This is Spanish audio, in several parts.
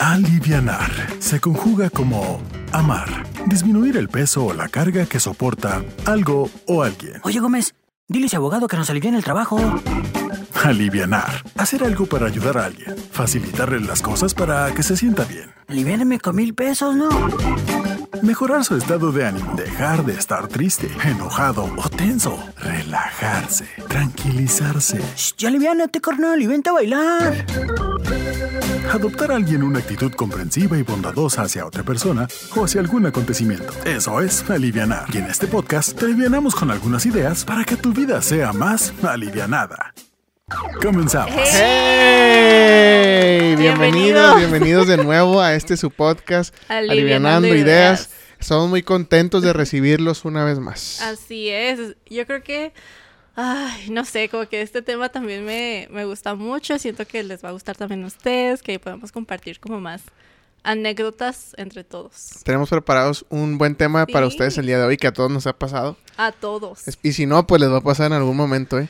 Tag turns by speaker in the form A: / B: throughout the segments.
A: Alivianar se conjuga como amar, disminuir el peso o la carga que soporta algo o alguien.
B: Oye, Gómez, dile a ese abogado que nos aliviane el trabajo.
A: Alivianar, hacer algo para ayudar a alguien, facilitarle las cosas para que se sienta bien.
B: Aliviáname con mil pesos, ¿no?
A: Mejorar su estado de ánimo, dejar de estar triste, enojado o tenso, relajarse, tranquilizarse.
B: Shh, ya aliviánate, carnal, y vente a bailar.
A: Adoptar a alguien una actitud comprensiva y bondadosa hacia otra persona o hacia algún acontecimiento. Eso es alivianar. Y en este podcast te alivianamos con algunas ideas para que tu vida sea más alivianada. Comenzamos.
C: ¡Hey! Bienvenidos, bienvenidos de nuevo a este su podcast,
D: Alivianando
C: Alivianando Ideas.
D: Ideas.
C: Estamos muy contentos de recibirlos una vez más.
D: Así es. Yo creo que, ay, no sé, como que este tema también me, me gusta mucho. Siento que les va a gustar también a ustedes, que podemos compartir como más anécdotas entre todos.
C: Tenemos preparados un buen tema para ustedes el día de hoy que a todos nos ha pasado.
D: A todos.
C: Y si no, pues les va a pasar en algún momento, ¿eh?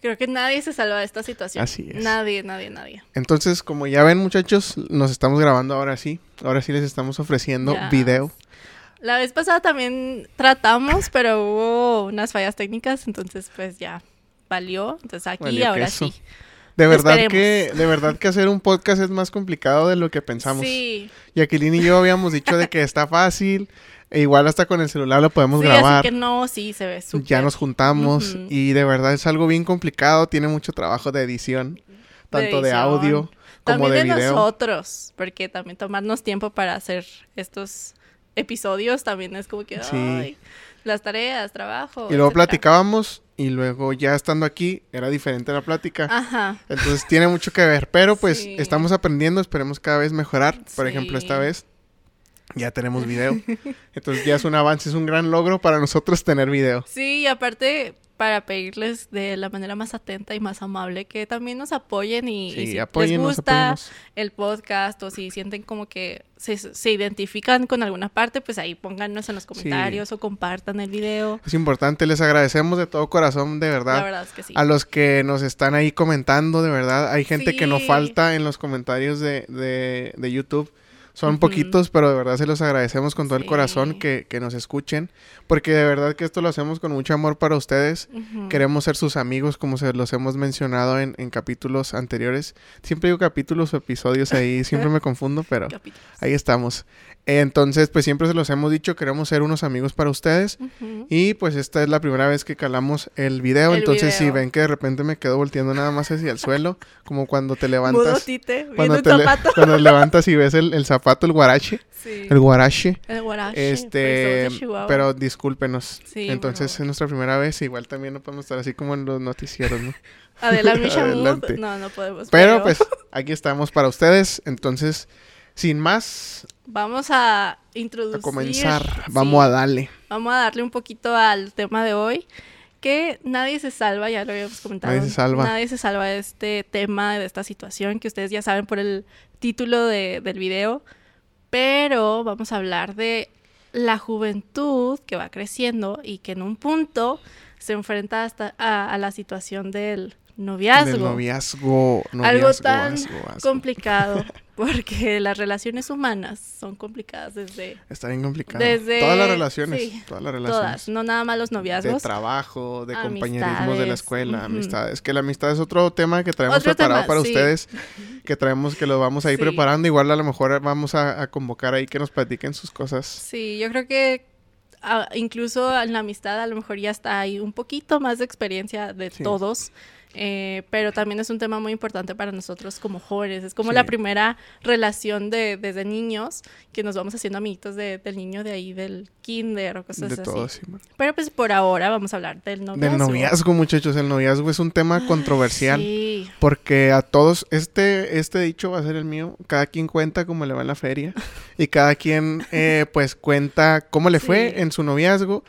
D: Creo que nadie se salva de esta situación.
C: Así es.
D: Nadie, nadie, nadie.
C: Entonces, como ya ven, muchachos, nos estamos grabando ahora sí. Ahora sí les estamos ofreciendo
D: Ya.
C: video.
D: La vez pasada también tratamos, pero hubo unas fallas técnicas, entonces pues ya valió. Entonces aquí
C: Valió
D: ahora sí.
C: De verdad
D: Esperemos.
C: que, de verdad que hacer un podcast es más complicado de lo que pensamos.
D: Sí.
C: Y Aquilín y yo habíamos dicho de que está fácil. E igual hasta con el celular lo podemos
D: sí,
C: grabar.
D: así que no, sí, se ve súper.
C: Ya nos juntamos y de verdad es algo bien complicado, tiene mucho trabajo de edición, tanto de,
D: edición.
C: audio como
D: También
C: de
D: de,
C: video.
D: nosotros, porque también tomarnos tiempo para hacer estos episodios también es como que,
C: Sí.
D: ay, las tareas, trabajo.
C: Y luego
D: etcétera.
C: platicábamos y luego ya estando aquí era diferente la plática.
D: Ajá.
C: Entonces tiene mucho que ver, pero pues
D: Sí.
C: estamos aprendiendo, esperemos cada vez mejorar. Por ejemplo, esta vez ya tenemos video. Entonces ya es un avance, es un gran logro para nosotros tener video.
D: Sí, y aparte para pedirles de la manera más atenta y más amable que también nos apoyen y, si les gusta el podcast o si sienten como que se, se identifican con alguna parte, pues ahí pónganos en los comentarios o compartan el video.
C: Es importante, les agradecemos de todo corazón, de verdad.
D: La verdad es que sí.
C: A los que nos están ahí comentando, de verdad. Hay gente que no falta en los comentarios de, de, de YouTube. Son
D: Ujú.
C: poquitos, pero de verdad se los agradecemos con todo el
D: Sí.
C: corazón que, que nos escuchen. Porque de verdad que esto lo hacemos con mucho amor para ustedes.
D: Ujú.
C: Queremos ser sus amigos, como se los hemos mencionado en, en capítulos anteriores. Siempre digo capítulos o episodios ahí, siempre me confundo, pero
D: Capítulos.
C: ahí estamos. Entonces, pues siempre se los hemos dicho, queremos ser unos amigos para ustedes.
D: Ujú.
C: Y pues esta es la primera vez que calamos el video,
D: El
C: entonces si
D: video.
C: ven que de repente me quedo volteando nada más hacia el suelo, como cuando te
D: Mudo
C: levantas,
D: tite, viendo
C: cuando te, le- cuando levantas y ves el, el zapato, el guarache,
D: Sí.
C: el guarache,
D: El guarache.
C: este,
D: pues, de Chihuahua.
C: pero discúlpenos.
D: Sí,
C: entonces es nuestra primera vez, igual también no podemos estar así como en los noticieros, ¿no?
D: Adela Misha Mood,
C: Adelante.
D: No, no podemos.
C: Pero pues aquí estamos para ustedes, entonces sin más,
D: Vamos a introducir.
C: a comenzar,
D: sí,
C: vamos a darle.
D: Vamos a darle un poquito al tema de hoy. Que nadie se salva, ya lo habíamos comentado.
C: Nadie se salva.
D: Nadie se salva de este tema, de esta situación, que ustedes ya saben por el título de- del video. Pero vamos a hablar de la juventud que va creciendo y que en un punto se enfrenta hasta a, a la situación del noviazgo.
C: Del noviazgo,
D: Algo tan complicado, porque las relaciones humanas son complicadas desde,
C: Está bien complicado.
D: desde
C: Todas las relaciones,
D: sí,
C: todas las relaciones.
D: todas, no nada más los
C: de
D: noviazgos.
C: trabajo, de compañerismos de la escuela,
D: ujú.
C: amistades. Que la amistad es otro tema que traemos
D: Otro
C: preparado
D: tema,
C: para
D: sí.
C: ustedes, que traemos que lo vamos a ir
D: Sí.
C: preparando. Igual a lo mejor vamos a, a convocar ahí que nos platiquen sus cosas.
D: Sí, yo creo que ah, incluso en la amistad a lo mejor ya está ahí un poquito más de experiencia de
C: Sí.
D: todos. Eh, pero también es un tema muy importante para nosotros como jóvenes. Es como
C: Sí.
D: la primera relación de desde niños que nos vamos haciendo amiguitos de- del niño de ahí del kinder o cosas
C: de
D: así.
C: todo, sí.
D: Pero pues por ahora vamos a hablar del noviazgo.
C: Del noviazgo, muchachos. El noviazgo es un tema controversial.
D: Sí,
C: Porque a todos, este, este dicho va a ser el mío. Cada quien cuenta cómo le va en la feria. y cada quien, eh, pues, cuenta cómo le fue en su noviazgo.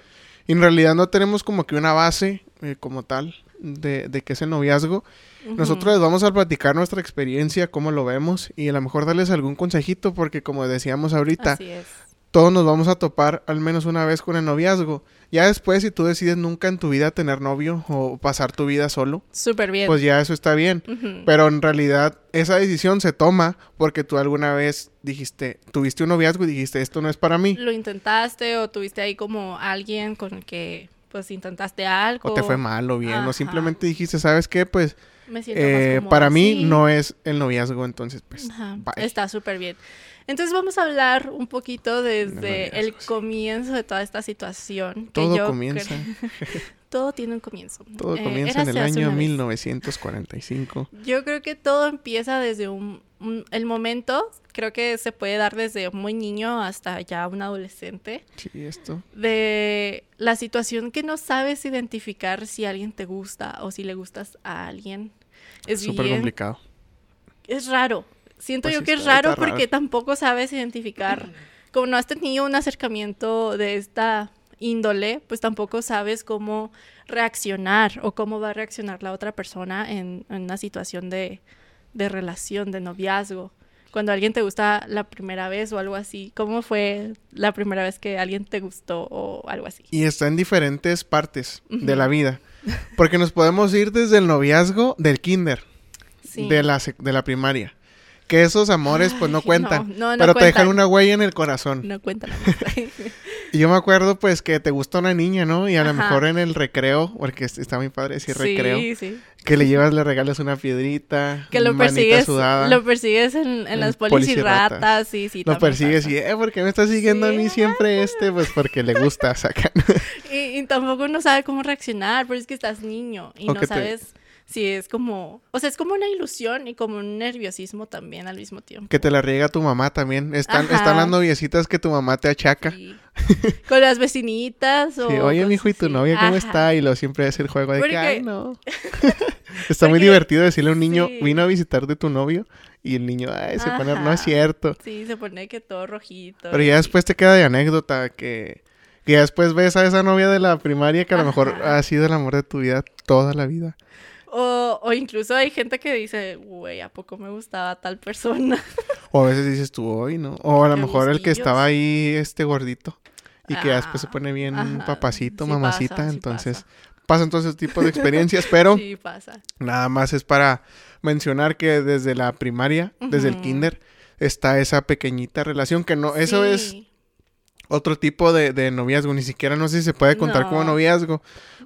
C: Y en realidad no tenemos como que una base eh, como tal de, de qué es el noviazgo. Nosotros les vamos a platicar nuestra experiencia, cómo lo vemos y a lo mejor darles algún consejito porque como decíamos ahorita,
D: Así es.
C: todos nos vamos a topar al menos una vez con el noviazgo. Ya después, si tú decides nunca en tu vida tener novio o pasar tu vida solo,
D: Súper bien.
C: pues ya eso está bien. Pero en realidad esa decisión se toma porque tú alguna vez dijiste, tuviste un noviazgo y dijiste, esto no es para mí.
D: Lo intentaste o tuviste ahí como alguien con el que pues intentaste algo.
C: O te fue mal o bien.
D: Ajá.
C: O simplemente dijiste, ¿sabes qué? Pues
D: Me siento más
C: eh,
D: cómoda
C: para mí
D: así.
C: no es el noviazgo. Entonces, pues,
D: Ajá,
C: bye.
D: Está súper bien. Entonces vamos a hablar un poquito desde el comienzo de toda esta situación. que
C: Todo
D: yo
C: comienza.
D: todo tiene un comienzo.
C: todo
D: Eh,
C: comienza en el año
D: una vez.
C: 1945.
D: Yo creo que todo empieza desde un, un- el momento, creo que se puede dar desde muy niño hasta ya un adolescente,
C: Sí, esto.
D: de la situación que no sabes identificar si alguien te gusta o si le gustas a alguien. Es
C: Súper complicado.
D: es raro. Siento
C: Pues
D: yo que es raro. porque tampoco sabes identificar. Como no has tenido un acercamiento de esta índole, pues tampoco sabes cómo reaccionar o cómo va a reaccionar la otra persona en, en una situación de, de relación, de noviazgo. Cuando alguien te gusta la primera vez o algo así, ¿cómo fue la primera vez que alguien te gustó o algo así?
C: Y está en diferentes partes de la vida. Porque nos podemos ir desde el noviazgo del kinder,
D: Sí.
C: de, la, de la primaria. Que esos amores pues no
D: Ay,
C: cuentan.
D: no, no, no
C: pero te dejan
D: cuentan.
C: una huella en el corazón.
D: No cuenta la
C: Y yo me acuerdo pues que te gusta una niña, ¿no? Y a lo mejor en el recreo, porque es- está muy padre decir recreo,
D: Sí, sí.
C: que le llevas, le regalas una piedrita,
D: Que lo persigues,
C: sudada.
D: lo persigues en, en las
C: polis y ratas.
D: ratas, sí, sí.
C: Lo persigues
D: pasa.
C: y, eh, ¿por qué me está siguiendo a mí siempre este? Pues porque le gusta, sacan.
D: Y, y tampoco no sabe cómo reaccionar, pero es que estás niño y
C: O
D: no
C: te-
D: si es como, o sea, es como una ilusión y como un nerviosismo también al mismo tiempo.
C: que te la riega tu mamá también. Están,
D: Ajá.
C: están las noviecitas que tu mamá te achaca.
D: Sí. Con las vecinitas o
C: Sí, oye, mijo, ¿y tu novia cómo
D: Ajá.
C: está? Y lo siempre es el juego de que,
D: Porque-
C: ay, no. está muy divertido decirle a un niño,
D: sí.
C: vino a visitarte tu novio. Y el niño, ay, se pone, no es cierto.
D: Sí, se pone que todo rojito.
C: Pero
D: y
C: ya después te queda de anécdota que, que ya después ves a esa novia de la primaria que a lo mejor ha sido el amor de tu vida toda la vida.
D: O, o incluso hay gente que dice, güey, ¿a poco me gustaba tal persona?
C: O a veces dices tú hoy, ¿no? O a lo mejor el que estaba ahí, este gordito. Y que después se
D: Ah,
C: pone bien
D: ajá.
C: papacito,
D: Sí
C: mamacita.
D: pasa, sí
C: entonces,
D: pasa.
C: pasan todos esos tipos de experiencias, pero
D: Sí, pasa.
C: nada más es para mencionar que desde la primaria, desde el kinder, está esa pequeñita relación que no, eso es. Otro tipo de, de noviazgo, ni siquiera no sé si se puede contar como
D: No.
C: noviazgo,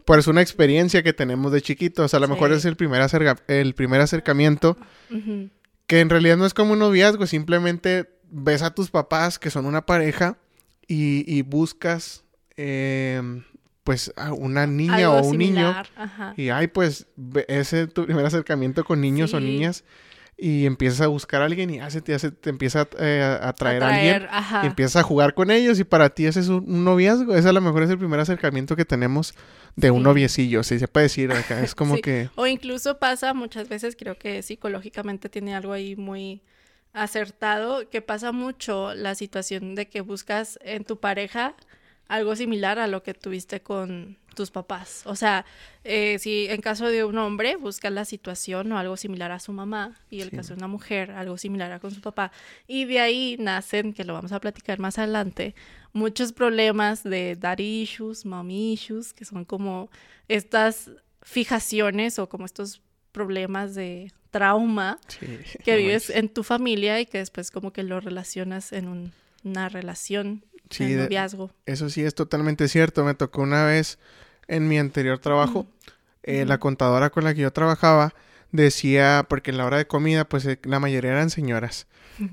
C: pero es una experiencia que tenemos de chiquitos, a lo mejor es el primer, acerca- el primer acercamiento, que en realidad no es como un noviazgo, simplemente ves a tus papás que son una pareja y, y buscas eh, pues a una niña
D: Algo
C: o un niño
D: Ajá.
C: y ay pues ese es tu primer acercamiento con niños o niñas y empiezas a buscar a alguien y ya se te, ya se te empieza eh, a atraer a alguien
D: ajá.
C: y empiezas a jugar con ellos y para ti ese es un, un noviazgo. Ese a lo mejor es el primer acercamiento que tenemos de un noviecillo, si se puede decir acá. Es como
D: Sí.
C: que...
D: O incluso pasa muchas veces, creo que psicológicamente tiene algo ahí muy acertado, que pasa mucho la situación de que buscas en tu pareja algo similar a lo que tuviste con tus papás. O sea, eh, si en caso de un hombre busca la situación o algo similar a su mamá y el
C: Sí.
D: caso de una mujer algo similar a con su papá. Y de ahí nacen, que lo vamos a platicar más adelante, muchos problemas de daddy issues, mommy issues, que son como estas fijaciones o como estos problemas de trauma
C: sí,
D: que vives
C: es-
D: en tu familia y que después como que lo relacionas en un- una relación,
C: Sí,
D: noviazgo.
C: Eso sí es totalmente cierto. Me tocó una vez en mi anterior trabajo, eh, la contadora con la que yo trabajaba decía, porque en la hora de comida, pues eh, la mayoría eran señoras.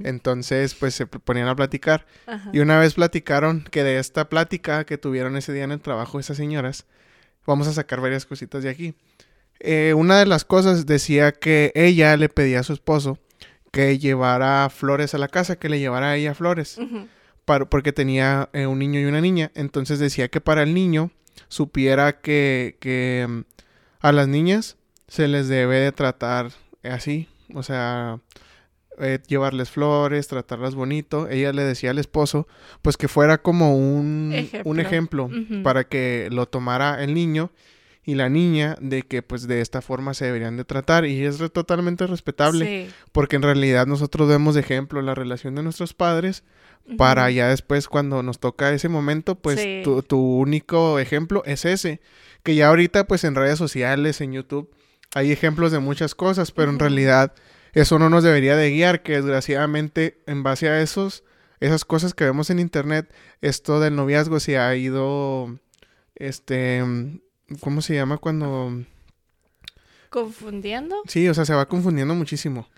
C: Entonces, pues se ponían a platicar.
D: Ajá.
C: Y una vez platicaron que de esta plática que tuvieron ese día en el trabajo esas señoras, vamos a sacar varias cositas de aquí. Eh, una de las cosas decía que ella le pedía a su esposo que llevara flores a la casa, que le llevara a ella flores. Para- porque tenía eh, un niño y una niña. Entonces decía que para el niño supiera que, que mm, a las niñas se les debe de tratar así, o sea, eh, llevarles flores, tratarlas bonito. Ella le decía al esposo, pues que fuera como un un
D: Ejemplo.
C: ejemplo
D: Ujú.
C: para que lo tomara el niño y la niña de que pues de esta forma se deberían de tratar y es re- totalmente respetable
D: Sí.
C: porque en realidad nosotros vemos de ejemplo la relación de nuestros padres para ya después cuando nos toca ese momento pues
D: Sí.
C: tu, tu único ejemplo es ese que ya ahorita pues en redes sociales en YouTube hay ejemplos de muchas cosas pero en realidad eso no nos debería de guiar que desgraciadamente en base a esos esas cosas que vemos en internet esto del noviazgo se ha ido este ¿cómo se llama cuando
D: ¿Confundiendo?
C: Sí, o sea, se va confundiendo muchísimo.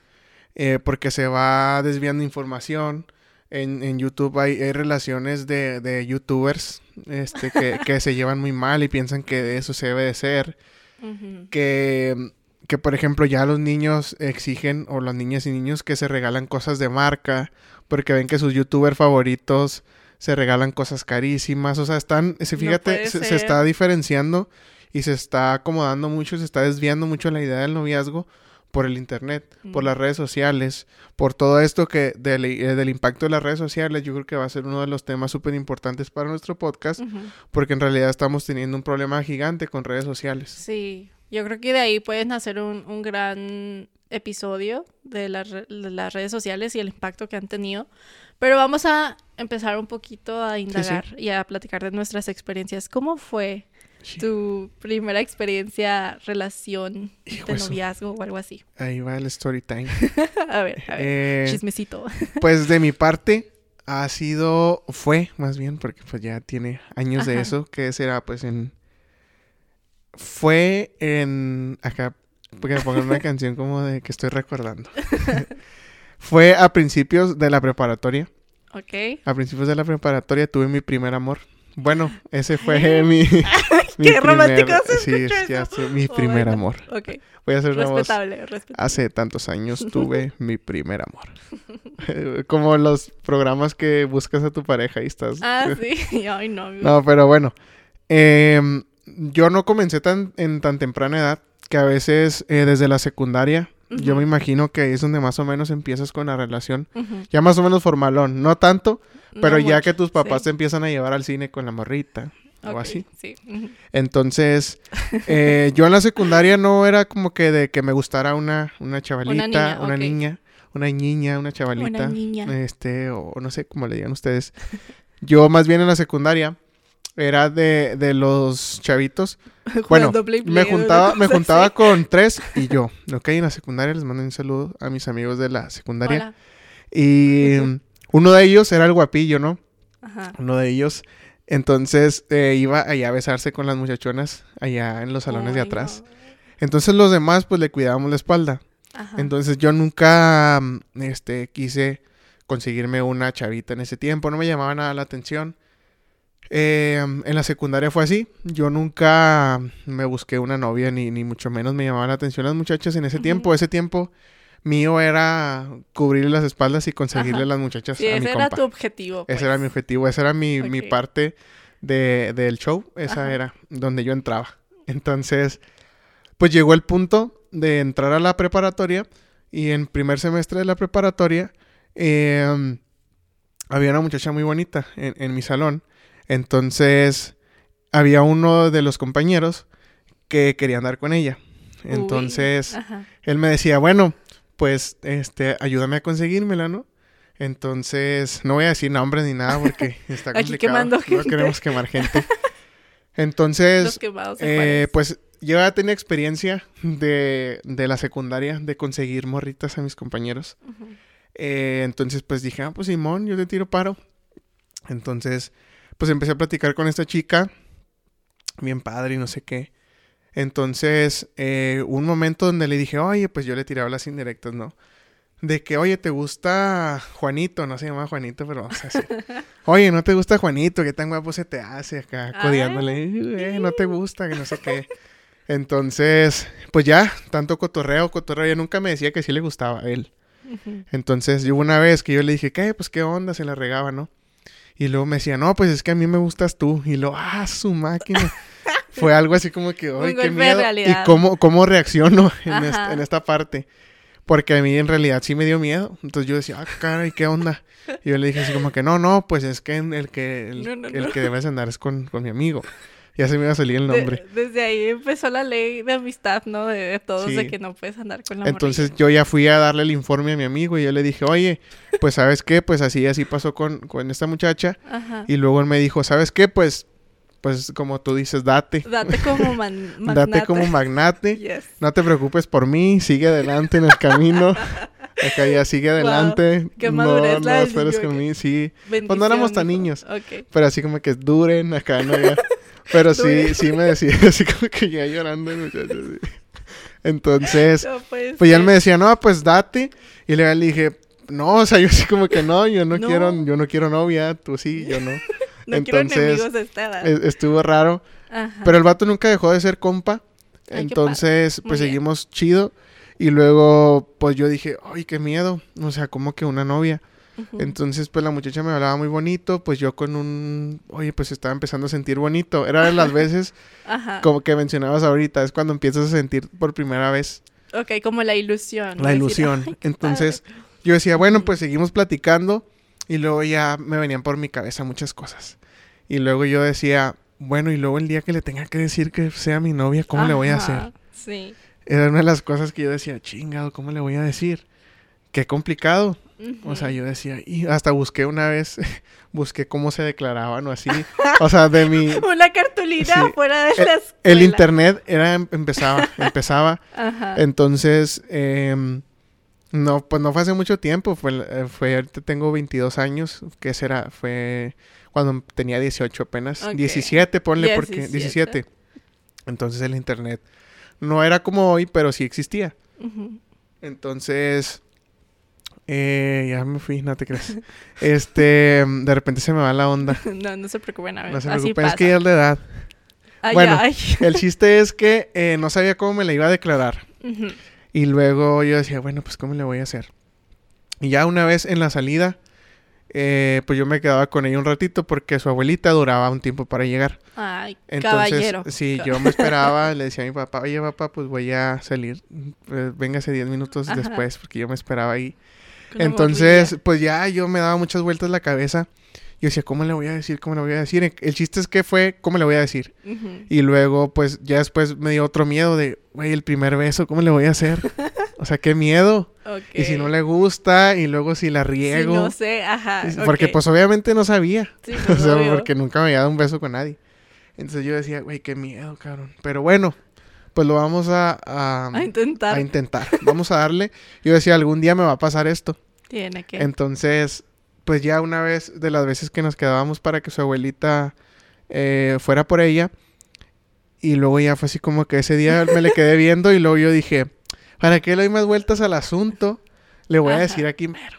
C: Eh, porque se va desviando información. En, en YouTube hay, hay relaciones de, de youtubers este, que, que se llevan muy mal y piensan que eso se debe de ser. Que, que, por ejemplo, ya los niños exigen, o las niñas y niños, que se regalan cosas de marca. Porque ven que sus youtubers favoritos se regalan cosas carísimas. O sea, están, se, fíjate, se, está diferenciando y se está acomodando mucho, se está desviando mucho la idea del noviazgo por el internet, por
D: Mm.
C: las redes sociales, por todo esto que del, eh, del impacto de las redes sociales, yo creo que va a ser uno de los temas súper importantes para nuestro podcast, porque en realidad estamos teniendo un problema gigante con redes sociales.
D: Sí, yo creo que de ahí pueden hacer un, un gran episodio de, de las redes sociales y el impacto que han tenido. Pero vamos a empezar un poquito a indagar y a platicar de nuestras experiencias. ¿Cómo fue
C: Sí.
D: tu primera experiencia, relación
C: Hijo
D: de
C: eso.
D: noviazgo o algo así?
C: Ahí va el story time.
D: a ver, a ver,
C: Eh,
D: chismecito.
C: pues de mi parte ha sido, fue más bien, porque pues ya tiene años de eso, que será pues en... Fue en... Acá, porque me pongan una canción como de que estoy recordando. fue a principios de la preparatoria.
D: Ok.
C: A principios de la preparatoria tuve mi primer amor. Bueno, ese fue mi... mi
D: qué romántico se
C: Sí,
D: escucha
C: ya
D: eso.
C: fue mi
D: Oh,
C: primer
D: bueno.
C: amor.
D: Ok,
C: Voy a hacer una voz.
D: respetable, respetable.
C: Hace tantos años tuve mi primer amor. Como los programas que buscas a tu pareja y estás.
D: Ah, sí. Ay, no.
C: No, pero bueno. Em, yo no comencé tan, en tan temprana edad que a veces eh, desde la secundaria, yo me imagino que es donde más o menos empiezas con la relación. Ya más o menos formalón. No tanto, pero
D: No
C: ya
D: mucho,
C: que tus papás
D: sí.
C: te empiezan a llevar al cine con la morrita o así.
D: Sí.
C: Entonces, eh, yo en la secundaria no era como que de que me gustara una, una chavalita, una
D: niña,
C: niña,
D: ok.
C: una niña, una chavalita,
D: Una niña.
C: este, o no sé cómo le digan ustedes. Yo más bien en la secundaria era de, de los chavitos. Bueno,
D: Play
C: me juntaba, me juntaba
D: así.
C: con tres y yo. Ok, en la secundaria les mando un saludo a mis amigos de la secundaria.
D: Hola.
C: Y mm, uno de ellos era el guapillo, ¿no?
D: Ajá.
C: uno de ellos. Entonces eh, iba allá a besarse con las muchachonas allá en los salones de atrás.
D: no.
C: Entonces los demás pues le cuidábamos la espalda.
D: Ajá.
C: Entonces yo nunca mm, este quise conseguirme una chavita en ese tiempo, no me llamaba nada la atención. Eh, en la secundaria fue así, yo nunca me busqué una novia ni, ni mucho menos me llamaban la atención las muchachas en ese tiempo. Ese tiempo mío era cubrirle las espaldas y conseguirle
D: Ajá.
C: las muchachas
D: Sí,
C: a mi
D: ese era
C: compa.
D: tu objetivo.
C: Ese era mi
D: pues.
C: objetivo, esa era mi, mi parte de, del show, esa
D: Ajá.
C: era donde yo entraba. Entonces, pues llegó el punto de entrar a la preparatoria y en primer semestre de la preparatoria eh, había una muchacha muy bonita en, en mi salón. Entonces, había uno de los compañeros que quería andar con ella. Entonces, él me decía, bueno, pues, este, ayúdame a conseguírmela, ¿no? Entonces, no voy a decir nombres ni nada porque está
D: Aquí
C: complicado.
D: quemando
C: No
D: gente.
C: queremos quemar gente. Entonces, eh, pues, yo ya tenía experiencia de, de la secundaria de conseguir morritas a mis compañeros. Eh, entonces, pues dije, ah, pues Simón, yo te tiro paro. Entonces, pues empecé a platicar con esta chica, bien padre y no sé qué. Entonces, eh, un momento donde le dije, oye, pues yo le tiraba las indirectas, ¿no? De que, oye, ¿te gusta Juanito? No se llama Juanito, pero, o sea, sí. Oye, ¿no te gusta Juanito? ¿Qué tan guapo se te hace acá? Codeándole, eh, no te gusta, que no sé qué. Entonces, pues ya, tanto cotorreo, cotorreo. Ella nunca me decía que sí le gustaba a él. Entonces, yo hubo una vez que yo le dije, ¿qué? Pues qué onda, se la regaba, ¿no? Y luego me decía, no, pues es que a mí me gustas tú. Y luego, ah, su máquina. Fue algo así como que, ¡ay, qué miedo! Y cómo, cómo reacciono en, esta, en esta parte. Porque a mí en realidad sí me dio miedo. Entonces yo decía, ah, caray, ¿qué onda? Y yo le dije así como que, no, no, pues es que el que, el,
D: No, no,
C: el
D: no.
C: que debes andar es con, con mi amigo. Ya se me iba a salir el
D: De-
C: nombre.
D: desde ahí empezó la ley de amistad, ¿no? De, de todos,
C: Sí.
D: de que no puedes andar con la
C: Entonces yo ya fui a darle el informe a mi amigo y yo le dije, oye, pues sabes qué, pues así, así pasó con, con esta muchacha.
D: Ajá.
C: Y luego él me dijo, ¿sabes qué? Pues, pues como tú dices, date.
D: Date como man-
C: Date
D: magnate.
C: como magnate.
D: Yes.
C: No te preocupes por mí, sigue adelante en el camino. Acá ya sigue adelante.
D: qué
C: no,
D: madurez
C: no
D: la del
C: esperes
D: que-
C: mí, sí. Pues no éramos tan niños.
D: dijo. Ok.
C: Pero así como que duren acá, ¿no? Ya. Pero sí, sí me decía, así como que ya llorando el muchacho. sí. Entonces,
D: No
C: pues ya él me decía, no, pues date. Y le dije, no, o sea, yo así como que no, yo no,
D: No.
C: quiero, yo no quiero novia, tú sí, yo no.
D: No quiero
C: entonces,
D: enemigos esta edad.
C: Es- Estuvo raro.
D: Ajá.
C: Pero el vato nunca dejó de ser compa. Entonces, pues
D: bien.
C: seguimos chido. Y luego, pues yo dije, ay, qué miedo. O sea, como que una novia. Entonces, pues la muchacha me hablaba muy bonito. Pues yo con un, oye, pues estaba empezando a sentir bonito. Era de las veces,
D: Ajá.
C: como que mencionabas ahorita, es cuando empiezas a sentir por primera vez
D: Ok, como la ilusión.
C: la ilusión.
D: "Ay, qué
C: Entonces,
D: padre".
C: yo decía, bueno, pues seguimos platicando. Y luego ya me venían por mi cabeza muchas cosas. Y luego yo decía, bueno, y luego el día que le tenga que decir que sea mi novia, ¿cómo le voy a hacer?
D: Sí.
C: Era una de las cosas que yo decía, chingado, ¿cómo le voy a decir? Qué complicado. O sea, yo decía, y hasta busqué una vez, busqué cómo se declaraban o así. O sea, de mi...
D: Una cartulina
C: Sí.
D: fuera de
C: El,
D: la
C: el
D: escuela.
C: internet era, empezaba, empezaba.
D: Ajá.
C: Entonces, em, no, pues no fue hace mucho tiempo, fue, eh, fue, ahorita tengo 22 años, que será? Fue cuando tenía 18 apenas,
D: Ok.
C: 17, ponle porque,
D: 17.
C: 17. Entonces el internet no era como hoy, pero sí existía. Entonces, eh, ya me fui, no te creas. Este, de repente se me va la onda.
D: No, no se preocupen, a ver.
C: No se preocupen, es que ya es la edad.
D: Ay,
C: bueno.
D: ay.
C: El chiste es que eh, no sabía cómo me la iba a declarar. Y luego yo decía, bueno, pues ¿cómo le voy a hacer? Y ya una vez en la salida, eh, pues yo me quedaba con ella un ratito porque su abuelita duraba un tiempo para llegar.
D: Ay,
C: Entonces,
D: caballero.
C: sí, yo me esperaba, le decía a mi papá, oye papá, pues voy a salir, eh, véngase 10 minutos después, porque yo me esperaba ahí.
D: La
C: Entonces, pues ya yo me daba muchas vueltas la cabeza. Yo decía, ¿cómo le voy a decir? ¿Cómo le voy a decir? El chiste es que fue, ¿cómo le voy a decir? Y luego, pues ya después me dio otro miedo de, güey, el primer beso, ¿cómo le voy a hacer? O sea, qué miedo. Y si no le gusta, y luego si la
D: Si
C: riego.
D: no sé, ajá.
C: Porque pues obviamente no sabía.
D: Sí,
C: o
D: pues,
C: sea, porque nunca me había dado un beso con nadie. Entonces yo decía, güey, qué miedo, cabrón. Pero bueno, pues lo vamos a, a,
D: A intentar.
C: a intentar. Vamos a darle. Yo decía, algún día me va a pasar esto.
D: Tiene que.
C: Entonces, pues ya una vez de las veces que nos quedábamos para que su abuelita eh, fuera por ella. Y luego ya fue así como que ese día me le quedé viendo y luego yo dije, ¿para qué le doy más vueltas al asunto? Le voy a decir aquí mero.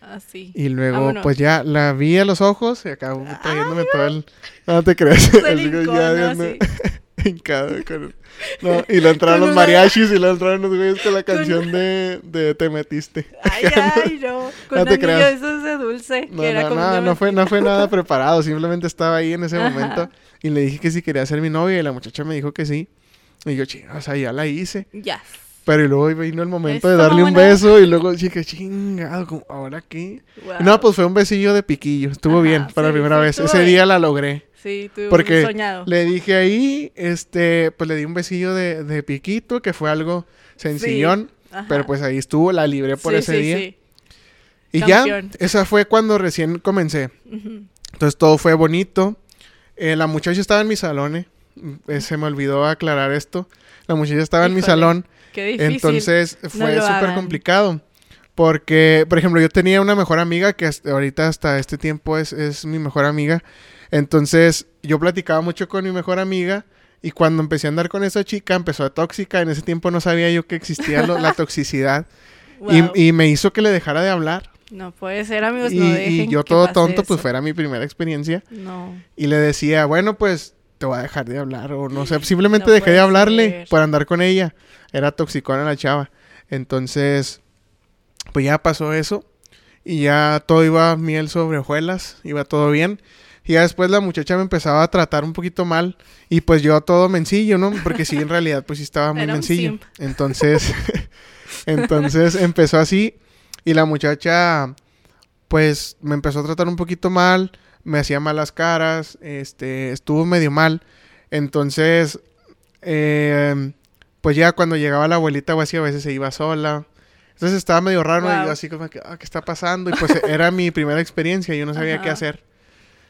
D: Así.
C: Y luego,
D: Vámonos.
C: pues ya la vi a los ojos y acabo trayéndome todo el... No te creas. Ya
D: ¿no?
C: viendo-
D: Así.
C: Hincado con- No, y lo entraron los mariachis y lo entraron los güeyes con la canción de, de Te Metiste.
D: Ay, ay, no. Con
C: No te
D: esos de dulce.
C: No,
D: que era
C: no,
D: como
C: no,
D: una
C: no fue, no fue nada preparado, simplemente estaba ahí en ese
D: Ajá.
C: momento y le dije que si quería ser mi novia y la muchacha me dijo que sí. Y yo, chinga, o sea, ya la hice.
D: Ya.
C: Pero y luego vino el momento de
D: Eso,
C: darle un beso y luego dije, chingado, ¿cómo- ¿ahora qué?
D: Wow.
C: No, pues fue un besillo de piquillo, estuvo
D: Ajá,
C: bien para la primera
D: sí,
C: vez. Ese
D: bien.
C: día la logré.
D: Sí, tú
C: Porque
D: soñado.
C: Le dije ahí, este, pues le di un besillo de, de piquito, que fue algo sencillón, pero pues ahí estuvo, la libré por
D: Sí,
C: ese
D: sí,
C: día.
D: sí.
C: Y
D: Campeón.
C: ya, esa fue cuando recién comencé. Entonces todo fue bonito. Eh, la muchacha estaba en mi salón, eh. Eh, se me olvidó aclarar esto. La muchacha estaba en mi salón.
D: Qué difícil.
C: Entonces fue
D: lo
C: súper complicado. Porque, por ejemplo, yo tenía una mejor amiga que hasta ahorita hasta este tiempo es, es mi mejor amiga. Entonces yo platicaba mucho con mi mejor amiga. Y cuando empecé a andar con esa chica, empezó a tóxica. En ese tiempo no sabía yo que existía lo- la toxicidad.
D: Wow.
C: Y, y me hizo que le dejara de hablar.
D: No puede ser, amigos.
C: y,
D: no
C: y yo
D: que
C: todo
D: pase
C: tonto, pues
D: eso.
C: fuera mi primera experiencia.
D: No.
C: Y le decía, bueno, pues te voy a dejar de hablar. O no sé, simplemente
D: No
C: dejé de hablarle
D: ser.
C: por andar con ella. Era toxicona la chava. Entonces, pues ya pasó eso. Y ya todo iba miel sobre hojuelas. Iba todo bien. Y ya después la muchacha me empezaba a tratar un poquito mal. Y pues yo todo mencillo, ¿no? Porque sí, en realidad, pues sí estaba muy mencillo. Entonces, entonces empezó así. Y la muchacha, pues me empezó a tratar un poquito mal. Me hacía malas caras. Este, estuvo medio mal. Entonces, eh, pues ya cuando llegaba la abuelita o así, a veces se iba sola. Entonces estaba medio raro y yo así como que, ah, ¿qué está pasando? Y pues era mi primera experiencia, yo no sabía qué hacer.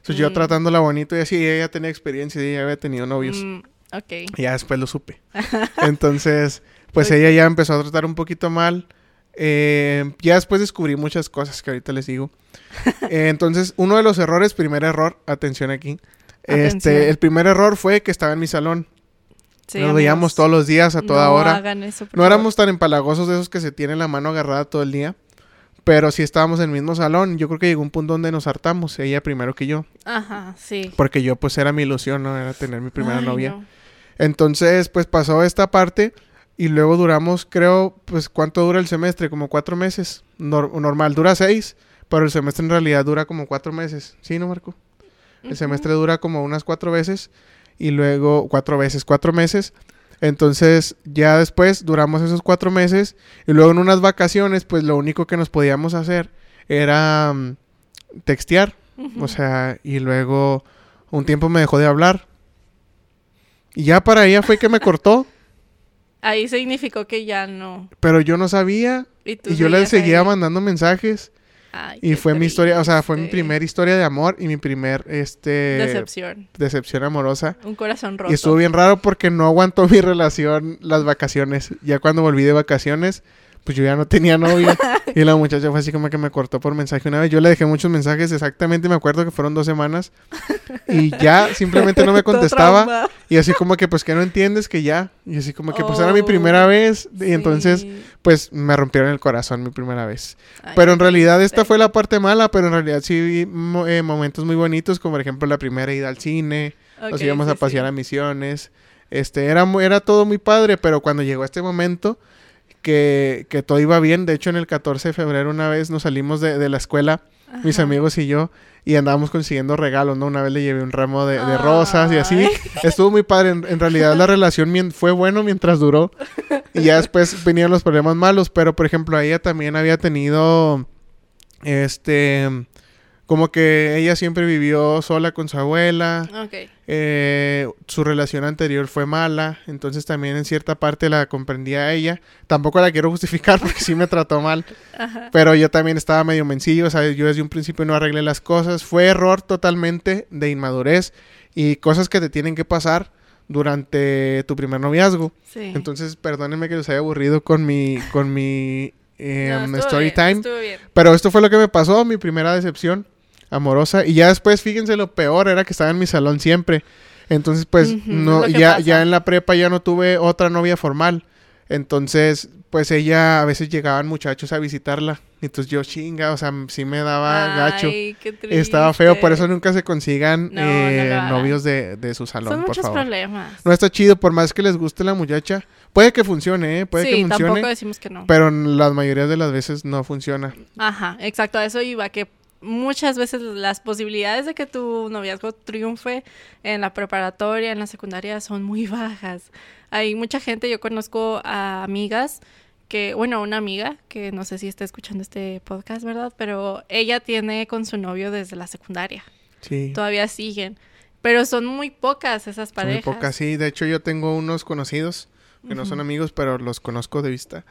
C: Entonces yo
D: Mm.
C: tratándola bonito y así, ella ya tenía experiencia y ella había tenido novios.
D: Mm, ok.
C: Y ya después lo supe. Entonces, pues ella ya empezó a tratar un poquito mal. Eh, ya después descubrí muchas cosas que ahorita les digo. Eh, entonces, uno de los errores, primer error, atención aquí.
D: Atención.
C: Este, el primer error fue que estaba en mi salón.
D: Sí,
C: Nos
D: amigos,
C: veíamos todos los días, a toda
D: no
C: hora.
D: hagan eso,
C: No éramos tan empalagosos de esos que se tienen la mano agarrada todo el día. Pero sí estábamos en el mismo salón. Yo creo que llegó un punto donde nos hartamos. Ella primero que yo.
D: Ajá, sí.
C: Porque yo, pues, era mi ilusión, ¿no? Era tener mi primera
D: Ay,
C: novia.
D: no.
C: Entonces, pues pasó esta parte y luego duramos, creo, pues ¿cuánto dura el semestre? Como cuatro meses. Nor- normal, dura seis, pero el semestre en realidad dura como cuatro meses. ¿Sí, no, Marco? El semestre dura como unas cuatro veces y luego cuatro veces, cuatro meses. Entonces, ya después duramos esos cuatro meses y luego en unas vacaciones, pues lo único que nos podíamos hacer era mm, textear. O sea, y luego un tiempo me dejó de hablar. Y ya para ella fue que me cortó,
D: Ahí significó que ya no.
C: pero yo no sabía.
D: Y,
C: yo le seguía
D: ahí.
C: mandando mensajes.
D: Ay,
C: Y fue mi historia, o sea, fue mi primera historia de amor y mi primer, este,
D: Decepción.
C: decepción amorosa.
D: Un corazón roto.
C: Y estuvo bien raro porque no aguantó mi relación las vacaciones. Ya cuando volví de vacaciones, pues yo ya no tenía novio. y la muchacha fue así como que me cortó por mensaje una vez. Yo le dejé muchos mensajes, exactamente me acuerdo que fueron dos semanas. Y ya simplemente no me contestaba. Y así como que, pues que no entiendes que ya. Y así como que, pues era mi
D: Oh,
C: primera vez. Y entonces, pues me rompieron el corazón mi primera vez.
D: Ay,
C: Pero en realidad esta fue la parte mala, pero en realidad sí vi eh, momentos muy bonitos, como por ejemplo la primera ida al cine, nos
D: Ok,
C: íbamos
D: sí,
C: a pasear a misiones. Este, era, era todo muy padre, pero cuando llegó este momento que, que todo iba bien, de hecho en el 14 de febrero una vez nos salimos de, de la escuela, mis amigos y yo, y andábamos consiguiendo regalos, ¿no? Una vez le llevé un ramo de, de rosas y así. Estuvo muy padre. En, en realidad la relación fue bueno mientras duró. Y ya después venían los problemas malos. Pero, por ejemplo, ella también había tenido... Este... Como que ella siempre vivió sola con su abuela.
D: Ok.
C: eh, su relación anterior fue mala. Entonces también en cierta parte la comprendía a ella. Tampoco la quiero justificar porque sí me trató mal.
D: Ajá.
C: Pero yo también estaba medio mencillo, o sea, yo desde un principio no arreglé las cosas. Fue error totalmente de inmadurez y cosas que te tienen que pasar durante tu primer noviazgo.
D: Sí.
C: Entonces, perdónenme que los haya aburrido con mi, con mi eh,
D: No, estuvo
C: story
D: bien,
C: time. Pero esto fue lo que me pasó, mi primera decepción amorosa. Y ya después, fíjense, lo peor era que estaba en mi salón siempre. Entonces, pues, no, ya,
D: pasa.
C: ya en la prepa ya no tuve otra novia formal. Entonces, pues ella a veces llegaban muchachos a visitarla. Entonces yo chinga, o sea, sí me daba gacho.
D: Ay, qué triste.
C: Estaba feo, por eso nunca se consigan
D: No,
C: eh, novios de, de su salón,
D: Son
C: por
D: muchos
C: favor.
D: problemas.
C: No está chido, por más que les guste la muchacha. Puede que funcione, ¿eh? Puede
D: sí,
C: que funcione.
D: tampoco decimos que no.
C: Pero en las mayorías de las veces no funciona.
D: Ajá, exacto, a eso iba, que muchas veces las posibilidades de que tu noviazgo triunfe en la preparatoria, en la secundaria, son muy bajas. Hay mucha gente, yo conozco a amigas que, bueno, una amiga que no sé si está escuchando este podcast, ¿verdad? Pero ella tiene con su novio desde la secundaria,
C: Sí.
D: todavía siguen, pero son muy pocas esas
C: Son muy
D: parejas.
C: pocas, sí. De hecho, yo tengo unos conocidos que no son amigos, pero los conozco de vista.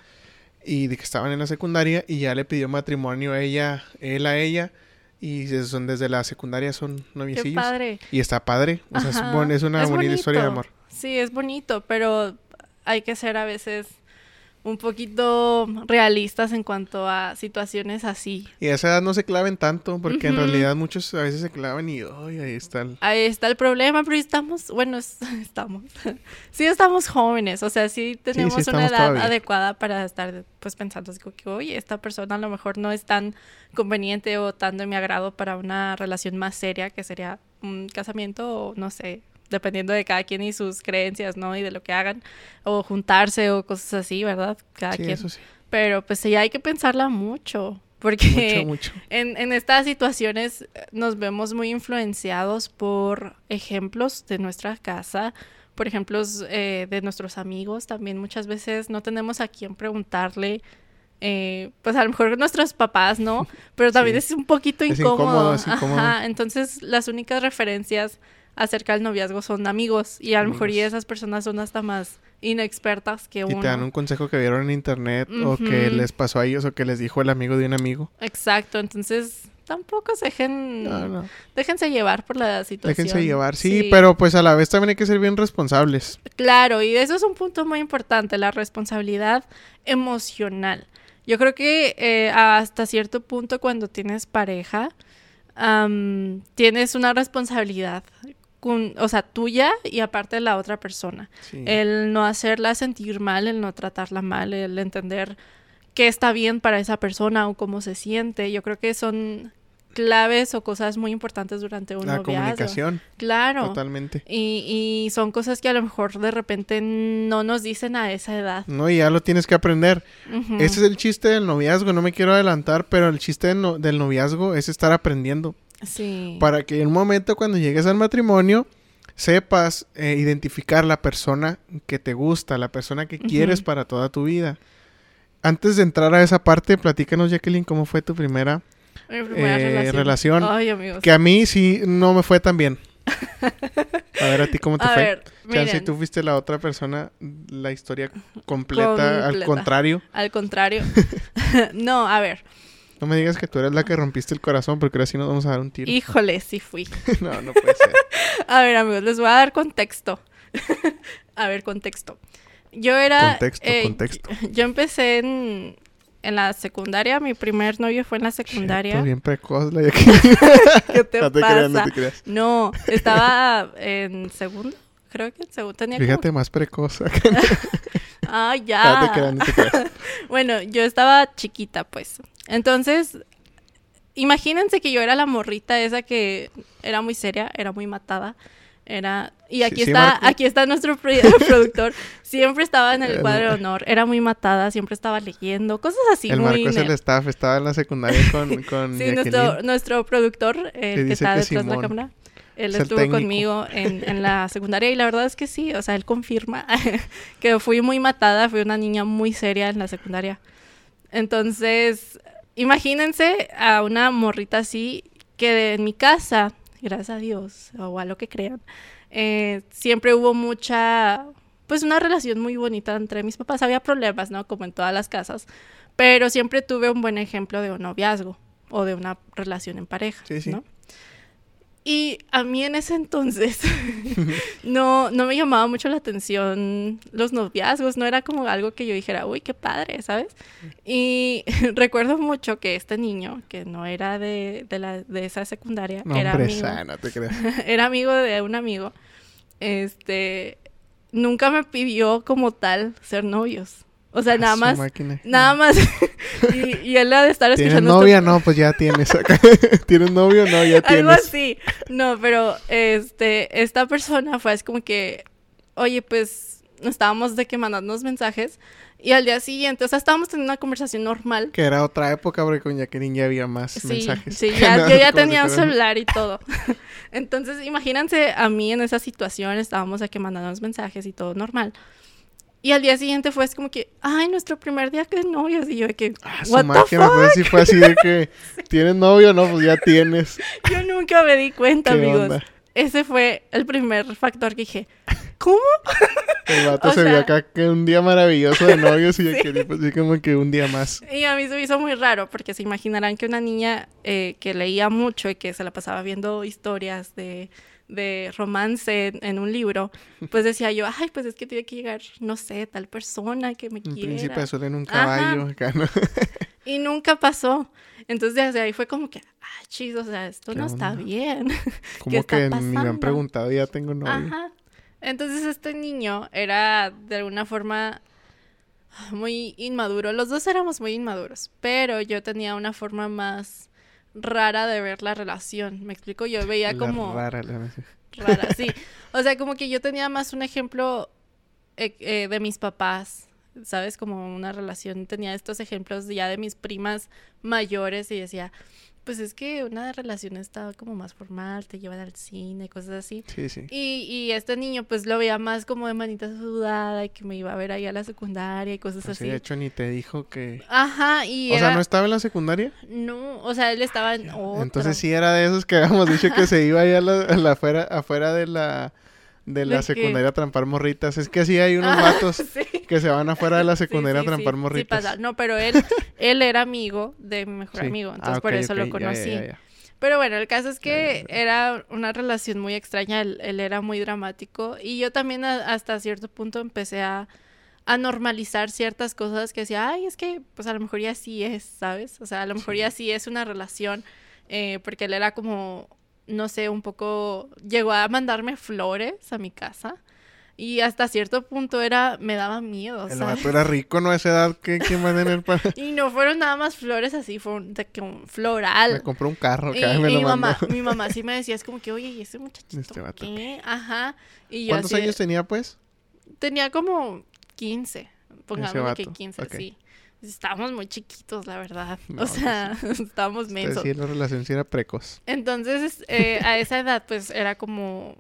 C: Y de que estaban en la secundaria y ya le pidió matrimonio a ella, él a ella. Y son desde la secundaria son
D: Qué
C: noviecillos.
D: padre.
C: Y está padre. O sea, es, bon- es una
D: es
C: bonita historia de amor.
D: Sí, es bonito, pero hay que ser a veces un poquito realistas en cuanto a situaciones así.
C: Y a esa edad no se claven tanto, porque en realidad muchos a veces se clavan y ay, ahí está el...
D: Ahí está el problema, pero estamos, bueno, es- estamos, sí estamos jóvenes, o sea, sí tenemos una edad
C: todavía.
D: adecuada para estar pues pensando así como que, oye, esta persona a lo mejor no es tan conveniente o tan de mi agrado para una relación más seria que sería un casamiento o no sé, dependiendo de cada quien y sus creencias, ¿no? Y de lo que hagan, o juntarse o cosas así, ¿verdad? Cada
C: Sí,
D: quien.
C: eso sí.
D: Pero pues sí hay que pensarla mucho, porque
C: Mucho, mucho.
D: en, en estas situaciones eh, nos vemos muy influenciados por ejemplos de nuestra casa, por ejemplos eh, de nuestros amigos. También muchas veces no tenemos a quién preguntarle, eh, pues a lo mejor nuestros papás, ¿no? Pero también
C: Sí.
D: es un poquito
C: Es
D: incómodo.
C: incómodo, es incómodo.
D: Ajá, entonces las únicas referencias acerca del noviazgo son amigos y a lo mejor y esas personas son hasta más inexpertas que
C: Y
D: uno.
C: te dan un consejo que vieron en internet o que les pasó a ellos o que les dijo el amigo de un amigo.
D: Exacto, entonces tampoco se dejen,
C: No, no.
D: déjense llevar por la situación.
C: Déjense llevar. Sí, pero pues a la vez también hay que ser bien responsables.
D: Claro, y eso es un punto muy importante, la responsabilidad emocional. Yo creo que eh, hasta cierto punto cuando tienes pareja, tienes una responsabilidad, con, o sea, tuya y aparte de la otra persona.
C: Sí.
D: El no hacerla sentir mal, el no tratarla mal, el entender qué está bien para esa persona o cómo se siente. Yo creo que son claves o cosas muy importantes durante un
C: la
D: noviazgo.
C: comunicación.
D: Claro.
C: Totalmente.
D: Y, y son cosas que a lo mejor de repente no nos dicen a esa edad.
C: No, y ya lo tienes que aprender. Ese es el chiste del noviazgo. No me quiero adelantar, pero el chiste del, no- del noviazgo es estar aprendiendo.
D: Sí.
C: Para que en un momento cuando llegues al matrimonio sepas eh, identificar la persona que te gusta, la persona que quieres para toda tu vida. Antes de entrar a esa parte, platícanos, Jacqueline, cómo fue tu primera.
D: Mi primera
C: eh,
D: relación.
C: relación.
D: Ay, amigos.
C: Que a mí sí no me fue tan bien. A ver, a ti cómo te
D: A
C: fue.
D: ver,
C: Chance, tú fuiste la otra persona, la historia completa, al
D: Completa.
C: contrario.
D: al contrario. no, a ver.
C: No me digas que tú eres la que rompiste el corazón, porque ahora sí nos vamos a dar un tiro.
D: Híjole, sí fui.
C: no, no puede ser.
D: A ver, amigos, les voy a dar contexto. a ver, contexto. Yo era...
C: Contexto,
D: eh,
C: contexto.
D: Yo empecé en, en la secundaria. Mi primer novio fue en la secundaria.
C: Cheto, bien precoz la Jacqueline.
D: ¿Qué te
C: no te
D: pasa?
C: creas, no te creas.
D: No, estaba en segundo. Creo que en segundo tenía como-
C: Fíjate, más precoz.
D: Ah,
C: no
D: ya.
C: te creas, no te creas.
D: Bueno, yo estaba chiquita, pues. Entonces, imagínense que yo era la morrita esa que era muy seria, era muy matada. Era... Y aquí
C: sí,
D: está, aquí está nuestro pro- productor. Siempre estaba en el
C: El-
D: cuadro de honor. Era muy matada, siempre estaba leyendo, cosas así.
C: el
D: muy
C: es el staff, estaba en la secundaria con, con
D: Sí, nuestro, nuestro productor, eh,
C: Que
D: está
C: que
D: detrás de la cámara. Él
C: es el
D: estuvo conmigo en, en la secundaria y la verdad es que sí, o sea, él confirma que fui muy matada, fui una niña muy seria en la secundaria. Entonces, imagínense a una morrita así que de- en mi casa, gracias a Dios, o a lo que crean, eh, siempre hubo mucha, pues una relación muy bonita entre mis papás. Había problemas, ¿no? Como en todas las casas, pero siempre tuve un buen ejemplo de un noviazgo o de una relación en pareja,
C: Sí, sí.
D: ¿no? Y a mí en ese entonces no, no me llamaba mucho la atención los noviazgos, no era como algo que yo dijera, uy, qué padre, ¿sabes? Y recuerdo mucho que este niño, que no era de, de, la, de esa secundaria,
C: No,
D: era,
C: hombre,
D: amigo,
C: no te
D: era amigo de un amigo, este, nunca me pidió como tal ser novios. O sea, nada más,
C: máquina.
D: nada más. y, y él ha de estar
C: ¿Tienes
D: escuchando esto-
C: novia? No, pues ya tienes. acá. ¿Tienes novio? No, ya
D: algo
C: tienes.
D: así. No, pero este, esta persona fue así como que, oye, pues estábamos de que mandarnos mensajes y al día siguiente, o sea, estábamos teniendo una conversación normal.
C: Que era otra época, porque con Jacqueline ya había más
D: Sí,
C: mensajes.
D: sí, ya, yo ya tenía un celular y todo. Entonces, imagínense a mí en esa situación, estábamos de que mandándonos mensajes y todo normal. Y al día siguiente fue así como que, ay, nuestro primer día que novios. Y yo de que,
C: Ah,
D: what the fuck?
C: sí fue así de que tienes novio, no, pues ya tienes.
D: Yo nunca me di cuenta,
C: ¿Qué
D: amigos.
C: onda?
D: Ese fue el primer factor que dije, ¿cómo?
C: El vato
D: O
C: se vio
D: sea-
C: acá que un día maravilloso de novios y Jacqueline, pues sí, como que un día más.
D: Y a mí se me hizo muy raro porque se imaginarán que una niña eh, que leía mucho y que se la pasaba viendo historias de, de romance en, en un libro, pues decía yo, ay, pues es que tiene que llegar, no sé, tal persona que me
C: Un príncipe
D: quiera.
C: azul en un caballo. Acá, ¿no?
D: Y nunca pasó. Entonces desde ahí fue como que, ah, chis, o sea, esto
C: ¿Qué
D: no está bien.
C: Como
D: está
C: que ni me han
D: pasando?
C: preguntado, ya tengo novio.
D: Ajá. Entonces este niño era de alguna forma muy inmaduro. Los dos éramos muy inmaduros, pero yo tenía una forma más rara de ver la relación. Me explico, yo veía
C: La
D: como
C: rara, la-
D: rara, sí. O sea, como que yo tenía más un ejemplo eh, eh, de mis papás, ¿sabes? Como una relación, tenía estos ejemplos ya de mis primas mayores y decía, pues es que una relación está como más formal, te llevan al cine, cosas así.
C: Sí, sí.
D: Y, y este niño pues lo veía más como de manita sudada y que me iba a ver ahí a la secundaria y cosas
C: Pues sí,
D: así.
C: de hecho, ni te dijo que...
D: Ajá, y
C: O
D: era...
C: sea, ¿no estaba en la secundaria?
D: No, o sea, él estaba en otra.
C: Entonces sí era de esos que habíamos dicho que se iba ahí a la, a la afuera, afuera de la, de la secundaria a trampar morritas. Es que así hay unos
D: Ah,
C: vatos
D: sí.
C: que se van afuera de la secundaria
D: sí,
C: a trampar morritas.
D: pasa. No, pero él, él era amigo de mi mejor amigo, entonces
C: Ah,
D: por eso lo
C: ya,
D: conocí.
C: ya, ya.
D: Pero bueno, el caso es que era una relación muy extraña, él, él era muy dramático y yo también a- hasta cierto punto empecé a, a normalizar ciertas cosas que decía, ay, es que pues a lo mejor ya sí es, ¿sabes? O sea, a lo mejor ya sí es una relación, eh, porque él era como, no sé, un poco, llegó a mandarme flores a mi casa y hasta cierto punto era, me daba miedo,
C: El vato era rico, ¿no? A esa edad, ¿qué, quién va a tener para...?
D: Y no fueron nada más flores así, fue un, de un floral.
C: Me compró un carro,
D: Y,
C: que me
D: y
C: lo
D: mi mamá, mi mamá sí me decía, es como que, oye, ¿y ese muchachito
C: Este vato,
D: qué? Ajá. Y yo
C: ¿Cuántos
D: así,
C: años tenía, pues?
D: tenía como 15, pongámosle que
C: vato,
D: 15,
C: ok.
D: sí. Estábamos muy chiquitos, la verdad.
C: No,
D: o sea, estábamos
C: Es
D: mensos.
C: decir, la relación sí era precoz.
D: Entonces, eh, a esa edad, pues era como.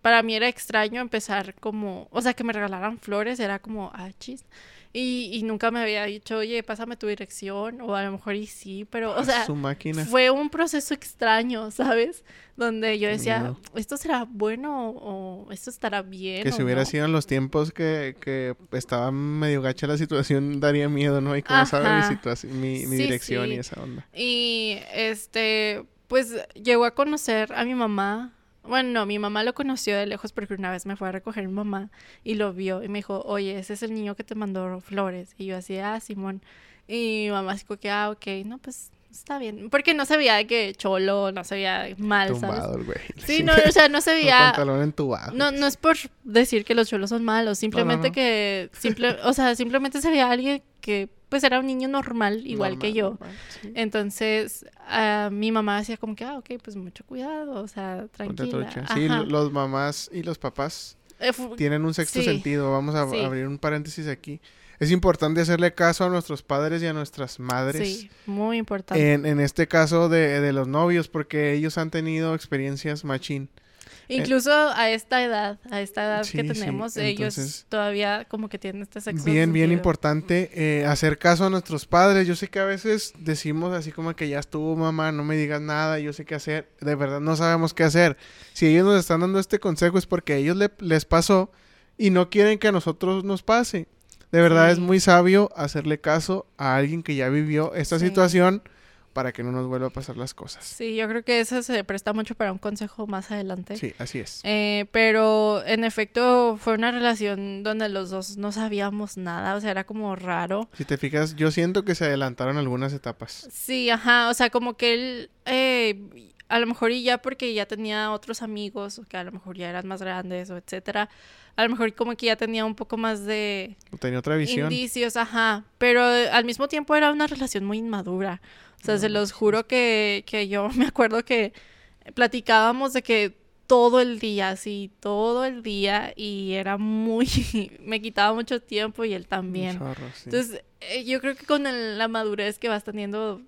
D: Para mí era extraño empezar como. O sea, que me regalaran flores, era como, ah, chis. Y, y nunca me había dicho, oye, pásame tu dirección. O a lo mejor y sí, pero, o sea.
C: Su máquina.
D: Fue un proceso extraño, ¿sabes? Donde yo decía. ¿esto será bueno o esto estará bien?
C: Que
D: o
C: si hubiera
D: no?".
C: sido en los tiempos que, que estaba medio gacha la situación, daría miedo, ¿no? Y cómo sabe mi, mi, mi
D: Sí,
C: dirección y esa onda.
D: Y este, pues llegó a conocer a mi mamá. Bueno, no, mi mamá lo conoció de lejos porque una vez me fue a recoger mi mamá y lo vio y me dijo, oye, ese es el niño que te mandó flores. Y yo así, ah, Simón. Y mi mamá como que, ah, ok, no, pues está bien. Porque no se veía de que cholo, no se veía mal, ¿sabes?
C: Tumbado el güey.
D: Sí, no, o sea, no se veía...
C: pantalón entubado.
D: No, no es por decir que los cholos son malos, simplemente
C: no.
D: que, simple, o sea, simplemente se veía alguien que pues era un niño normal, igual que yo.
C: normal, sí.
D: Entonces, ah, mi mamá decía como que, ah, ok, pues mucho cuidado, o sea, tranquila.
C: Sí, los mamás y los papás
D: Eh,
C: tienen un sexto
D: Sí.
C: sentido. Vamos a
D: Sí.
C: abrir un paréntesis aquí. Es importante hacerle caso a nuestros padres y a nuestras madres.
D: sí, muy importante.
C: En, en este caso de, de los novios, porque ellos han tenido experiencias machín.
D: Incluso a esta edad, a esta edad
C: Sí,
D: que
C: sí,
D: tenemos, ellos
C: entonces-
D: todavía como que tienen este sexo
C: Bien, bien importante eh, hacer caso a nuestros padres. Yo sé que a veces decimos así como que ya estuvo mamá, no me digas nada, yo sé qué hacer. De verdad no sabemos qué hacer. Si ellos nos están dando este consejo es porque a ellos le- les pasó y no quieren que a nosotros nos pase. De verdad es
D: Sí.
C: muy sabio hacerle caso a alguien que ya vivió esta
D: Sí.
C: situación para que no nos vuelva a pasar las cosas.
D: Sí, yo creo que eso se presta mucho para un consejo más adelante.
C: Sí, así es.
D: Eh, pero en efecto fue una relación donde los dos no sabíamos nada, o sea, era como raro.
C: Si te fijas, yo siento que se adelantaron algunas etapas.
D: Sí, ajá, o sea, como que él, eh, a lo mejor y ya porque ya tenía otros amigos, que a lo mejor ya eran más grandes, o etcétera, a lo mejor como que ya tenía un poco más de
C: Tenía otra visión.
D: indicios, ajá, pero al mismo tiempo era una relación muy inmadura. O sea, se los juro que, que yo me acuerdo que platicábamos de que todo el día, sí, todo el día, y era muy, me quitaba mucho tiempo y él también.
C: chorro, sí.
D: Entonces, eh, yo creo que con el- la madurez que vas teniendo,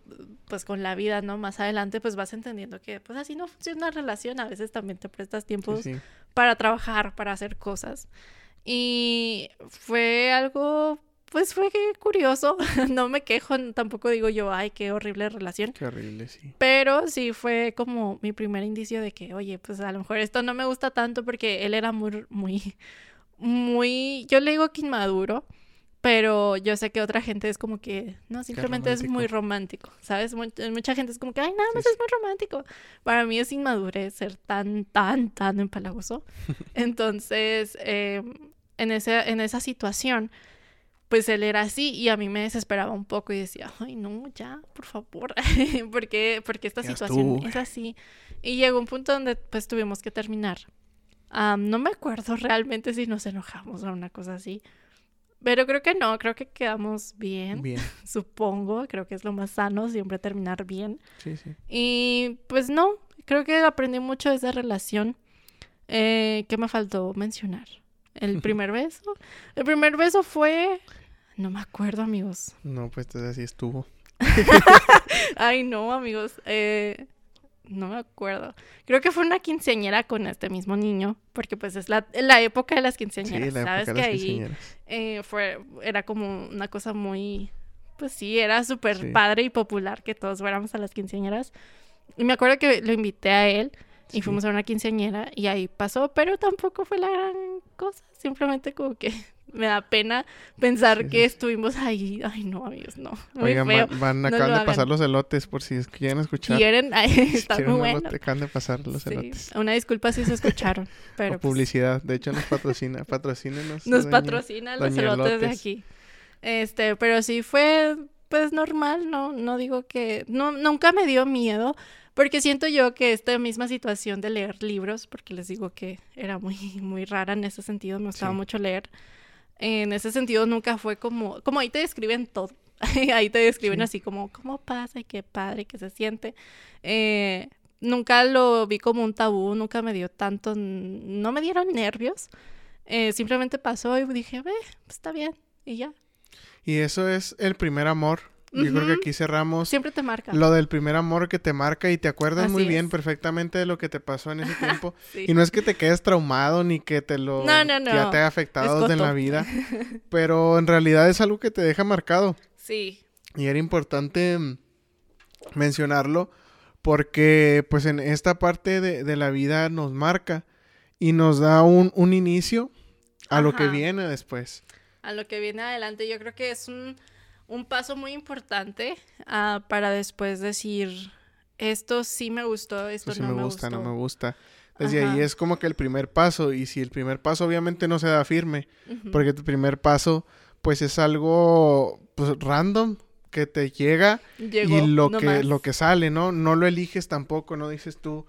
D: pues con la vida, ¿no? Más adelante, pues vas entendiendo que, pues así no funciona una relación, a veces también te prestas tiempo
C: Sí, sí.
D: Para trabajar, para hacer cosas. Y fue algo, pues fue curioso, no me quejo, tampoco digo yo, ay, qué horrible relación.
C: Qué horrible, sí.
D: Pero sí fue como mi primer indicio de que, oye, pues a lo mejor esto no me gusta tanto porque él era muy, muy, muy, yo le digo que inmaduro, pero yo sé que otra gente es como que, no, simplemente es muy romántico, ¿sabes? Mu- mucha gente es como que, ay, nada más
C: Sí,
D: es muy romántico. Para mí es inmadurez ser tan, tan, tan empalagoso. Entonces, eh, en, ese, en esa situación, pues él era así y a mí me desesperaba un poco y decía, ay, no, ya, por favor, ¿por qué, porque esta
C: Ya
D: situación
C: estuvo.
D: es así? Y llegó un punto donde pues tuvimos que terminar. Am, no me acuerdo realmente si nos enojamos o una cosa así. Pero creo que no, creo que quedamos bien,
C: Bien,
D: supongo. Creo que es lo más sano, siempre terminar bien.
C: sí, sí.
D: Y pues no, creo que aprendí mucho de esa relación. Eh, ¿Qué me faltó mencionar? El primer beso. El primer beso fue... No me acuerdo, amigos.
C: No, pues entonces así estuvo.
D: Ay, no, amigos. Eh, no me acuerdo. Creo que fue una quinceañera con este mismo niño, porque pues es la, la época de las quinceañeras.
C: Sí, la
D: ¿Sabes
C: época de
D: que
C: las
D: ahí eh, fue, era como una cosa muy, pues sí, era súper
C: Sí.
D: padre y popular que todos fuéramos a las quinceañeras. Y me acuerdo que lo invité a él y
C: Sí.
D: fuimos a una quinceañera y ahí pasó, pero tampoco fue la gran cosa. Simplemente como que me da pena pensar
C: Sí,
D: que estuvimos ahí. Ay, no, amigos, no. Muy
C: Oigan,
D: feo.
C: van, van-
D: No
C: acaban de pasar los elotes por si quieren escuchar.
D: Quieren, ay,
C: Si
D: está
C: quieren
D: muy bueno.
C: acaban de pasar los
D: Sí,
C: elotes.
D: Una disculpa si se escucharon, pero
C: o
D: pues,
C: publicidad. De hecho, nos patrocina. Patrocínenos.
D: nos
C: doña-
D: patrocina los elotes de aquí. Este, pero sí fue pues normal, no no digo que no nunca me dio miedo, porque siento yo que esta misma situación de leer libros, porque les digo que era muy muy rara en ese sentido, me gustaba
C: Sí.
D: mucho leer. En ese sentido nunca fue como como ahí te describen todo. ahí te describen
C: Sí.
D: así como cómo pasa y qué padre que se siente. Eh, nunca lo vi como un tabú, nunca me dio tanto, no me dieron nervios. Eh, simplemente pasó y dije, ve, pues está bien. Y ya.
C: Y eso es el primer amor. Yo creo que aquí cerramos
D: Siempre te marca.
C: lo del primer amor que te marca y te acuerdas muy bien
D: es.
C: perfectamente de lo que te pasó en ese tiempo.
D: Sí.
C: Y no es que te quedes traumado ni que te lo
D: No, no, no.
C: ya te haya afectado en la vida, pero en realidad es algo que te deja marcado
D: Sí.
C: y era importante mm, mencionarlo porque pues en esta parte de, de la vida nos marca y nos da un, un inicio a lo que viene después.
D: A lo que viene adelante, yo creo que es un, un paso muy importante ah, para después decir, esto sí me gustó, esto
C: sí
D: no
C: me
D: me
C: gusta,
D: gustó.
C: no me gusta. Desde ahí
D: Ajá.
C: es como que el primer paso y si el primer paso obviamente no se da firme, porque tu primer paso pues es algo pues random que te llega
D: Llegó
C: y lo que lo que sale, ¿no? No lo eliges tampoco, no dices tú,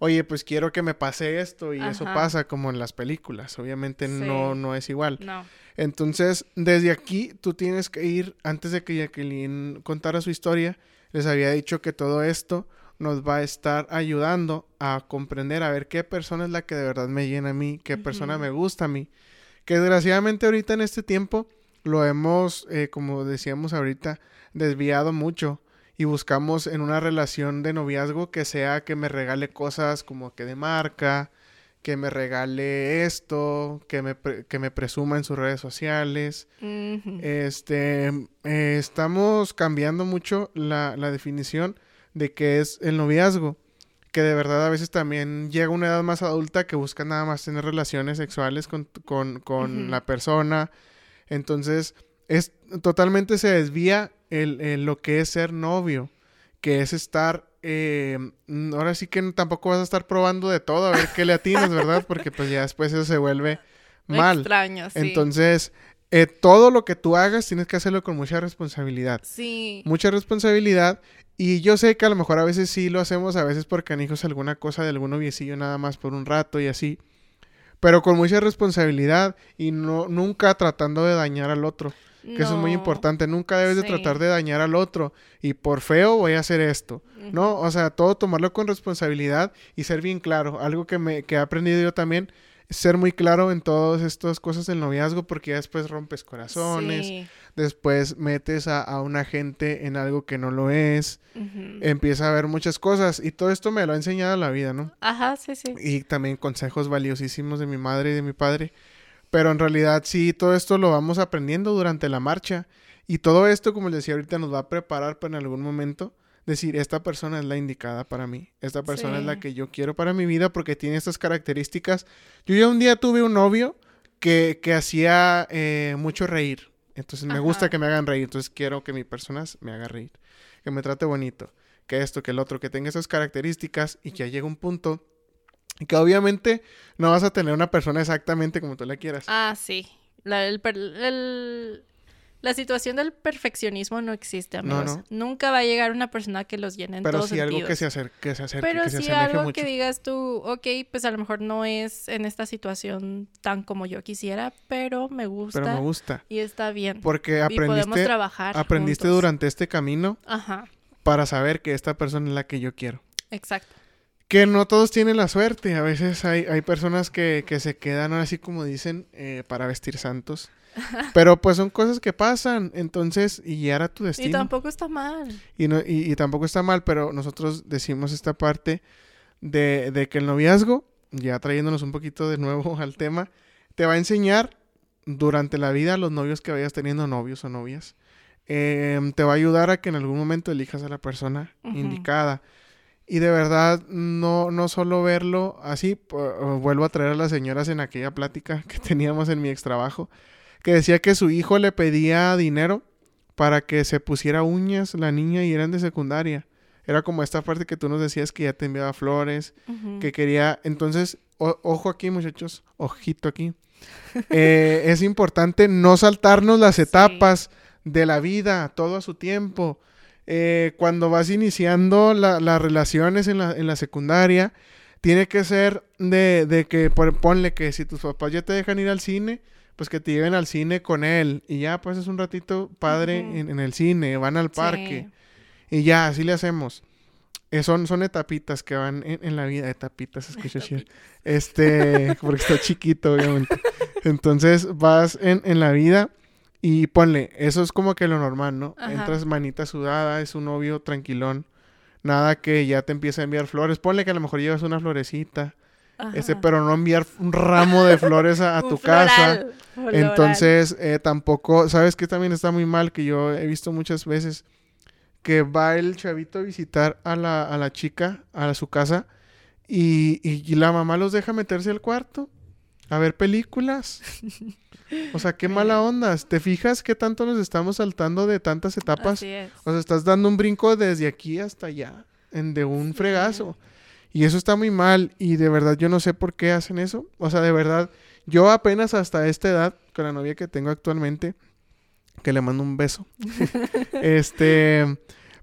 C: "Oye, pues quiero que me pase esto" y eso pasa como en las películas. Obviamente no
D: Sí.
C: no es igual.
D: No.
C: Entonces, desde aquí tú tienes que ir antes de que Jacqueline contara su historia, les había dicho que todo esto nos va a estar ayudando a comprender a ver qué persona es la que de verdad me llena a mí, qué persona me gusta a mí. Que desgraciadamente ahorita en este tiempo lo hemos, eh, como decíamos ahorita, desviado mucho y buscamos en una relación de noviazgo que sea que me regale cosas como que de marca, que me regale esto, que me, pre- que me presuma en sus redes sociales. Este, eh, estamos cambiando mucho la, la definición de qué es el noviazgo. Que de verdad a veces también llega una edad más adulta que busca nada más tener relaciones sexuales con, con, con la persona. Entonces, es totalmente se desvía el, el lo que es ser novio. Que es estar. eh, mm, ahora sí que tampoco vas a estar probando de todo a ver qué le atinas, ¿verdad? Porque pues ya después eso se vuelve mal.
D: Extraño, sí.
C: Entonces, eh, todo lo que tú hagas tienes que hacerlo con mucha responsabilidad.
D: Sí.
C: Mucha responsabilidad. Y yo sé que a lo mejor a veces sí lo hacemos, a veces por canijos alguna cosa de algún noviecillo nada más por un rato y así. Pero con mucha responsabilidad y no, nunca tratando de dañar al otro. Que eso es muy importante. Nunca debes de tratar de dañar al otro. Y por feo voy a hacer esto. ¿No? O sea, todo tomarlo con responsabilidad y ser bien claro. Algo que, me, que he aprendido yo también ser muy claro en todas estas cosas del noviazgo porque ya después rompes corazones,
D: Sí.
C: después metes a, a una gente en algo que no lo es,
D: Ujú.
C: empieza a ver muchas cosas y todo esto me lo ha enseñado la vida, ¿no?
D: Ajá, sí, sí.
C: Y también consejos valiosísimos de mi madre y de mi padre. Pero en realidad sí, todo esto lo vamos aprendiendo durante la marcha. Y todo esto, como les decía ahorita, nos va a preparar para en algún momento decir, esta persona es la indicada para mí. Esta persona es la que yo quiero para mi vida porque tiene estas características. Yo ya un día tuve un novio que, que hacía eh, mucho reír. Entonces me gusta que me hagan reír. Entonces quiero que mi persona me haga reír. Que me trate bonito. Que esto, que el otro, que tenga esas características y que ya llega un punto que obviamente no vas a tener una persona exactamente como tú la quieras.
D: Ah, sí. La, el el- la situación del perfeccionismo no existe,
C: No,
D: amigos.
C: no.
D: Nunca va a llegar una persona que los llene en
C: pero
D: todos
C: sí algo que
D: sentidos.
C: se acerque, que se acerque,
D: Pero
C: que
D: sí algo
C: mucho.
D: que digas tú, ok, pues a lo mejor no es en esta situación tan como yo quisiera, pero me gusta
C: Pero me gusta.
D: y está bien.
C: Porque
D: y podemos
C: aprendiste,
D: trabajar.
C: aprendiste
D: juntos.
C: durante este camino
D: Ajá,
C: para saber que esta persona es la que yo quiero.
D: exacto.
C: Que no todos tienen la suerte. A veces hay, hay personas que, que se quedan así como dicen eh, para vestir santos. Pero pues son cosas que pasan. Entonces, y ya era tu destino.
D: Y tampoco está mal.
C: Y, no, y, y tampoco está mal, pero nosotros decimos esta parte de, de que el noviazgo, ya trayéndonos un poquito de nuevo al tema, te va a enseñar durante la vida a los novios que vayas teniendo novios o novias. Em, te va a ayudar a que en algún momento elijas a la persona indicada. Y de verdad, no, no solo verlo así, vuelvo a traer a las señoras en aquella plática que teníamos en mi ex trabajo, que decía que su hijo le pedía dinero para que se pusiera uñas la niña y eran de secundaria. Era como esta parte que tú nos decías que ya te enviaba flores, que quería. Entonces, o- ojo aquí, muchachos, ojito aquí. Eh, es importante no saltarnos las
D: Sí.
C: etapas de la vida, todo a su tiempo. Eh, cuando vas iniciando la- las relaciones en la, en la secundaria, tiene que ser de, de que, por- ponle que si tus papás ya te dejan ir al cine, pues que te lleven al cine con él y ya pues es un ratito padre en, en el cine, van al
D: Sí.
C: parque. Y ya, así le hacemos. Eh, son, son etapitas que van en, en la vida. Etapitas, escucha. Este, porque está chiquito, obviamente. Entonces vas en, en la vida y ponle, eso es como que lo normal, ¿no?
D: Ajá.
C: Entras manita sudada, es un novio tranquilón. Nada que ya te empiece a enviar flores. Ponle que a lo mejor llevas una florecita.
D: Ajá.
C: pero no enviar un ramo de flores a, tu casa.
D: floral.
C: Entonces, eh, tampoco, ¿sabes qué también está muy mal? Que yo he visto muchas veces que va el chavito a visitar a la, a la chica a su casa y, y- y la mamá los deja meterse al cuarto a ver películas. O sea, qué mala onda. ¿Te fijas qué tanto nos estamos saltando de tantas etapas?
D: Así es.
C: O sea, estás dando un brinco desde aquí hasta allá, en de un fregazo. Y eso está muy mal y de verdad yo no sé por qué hacen eso. O sea, de verdad, yo apenas hasta esta edad, con la novia que tengo actualmente, que le mando un beso. este,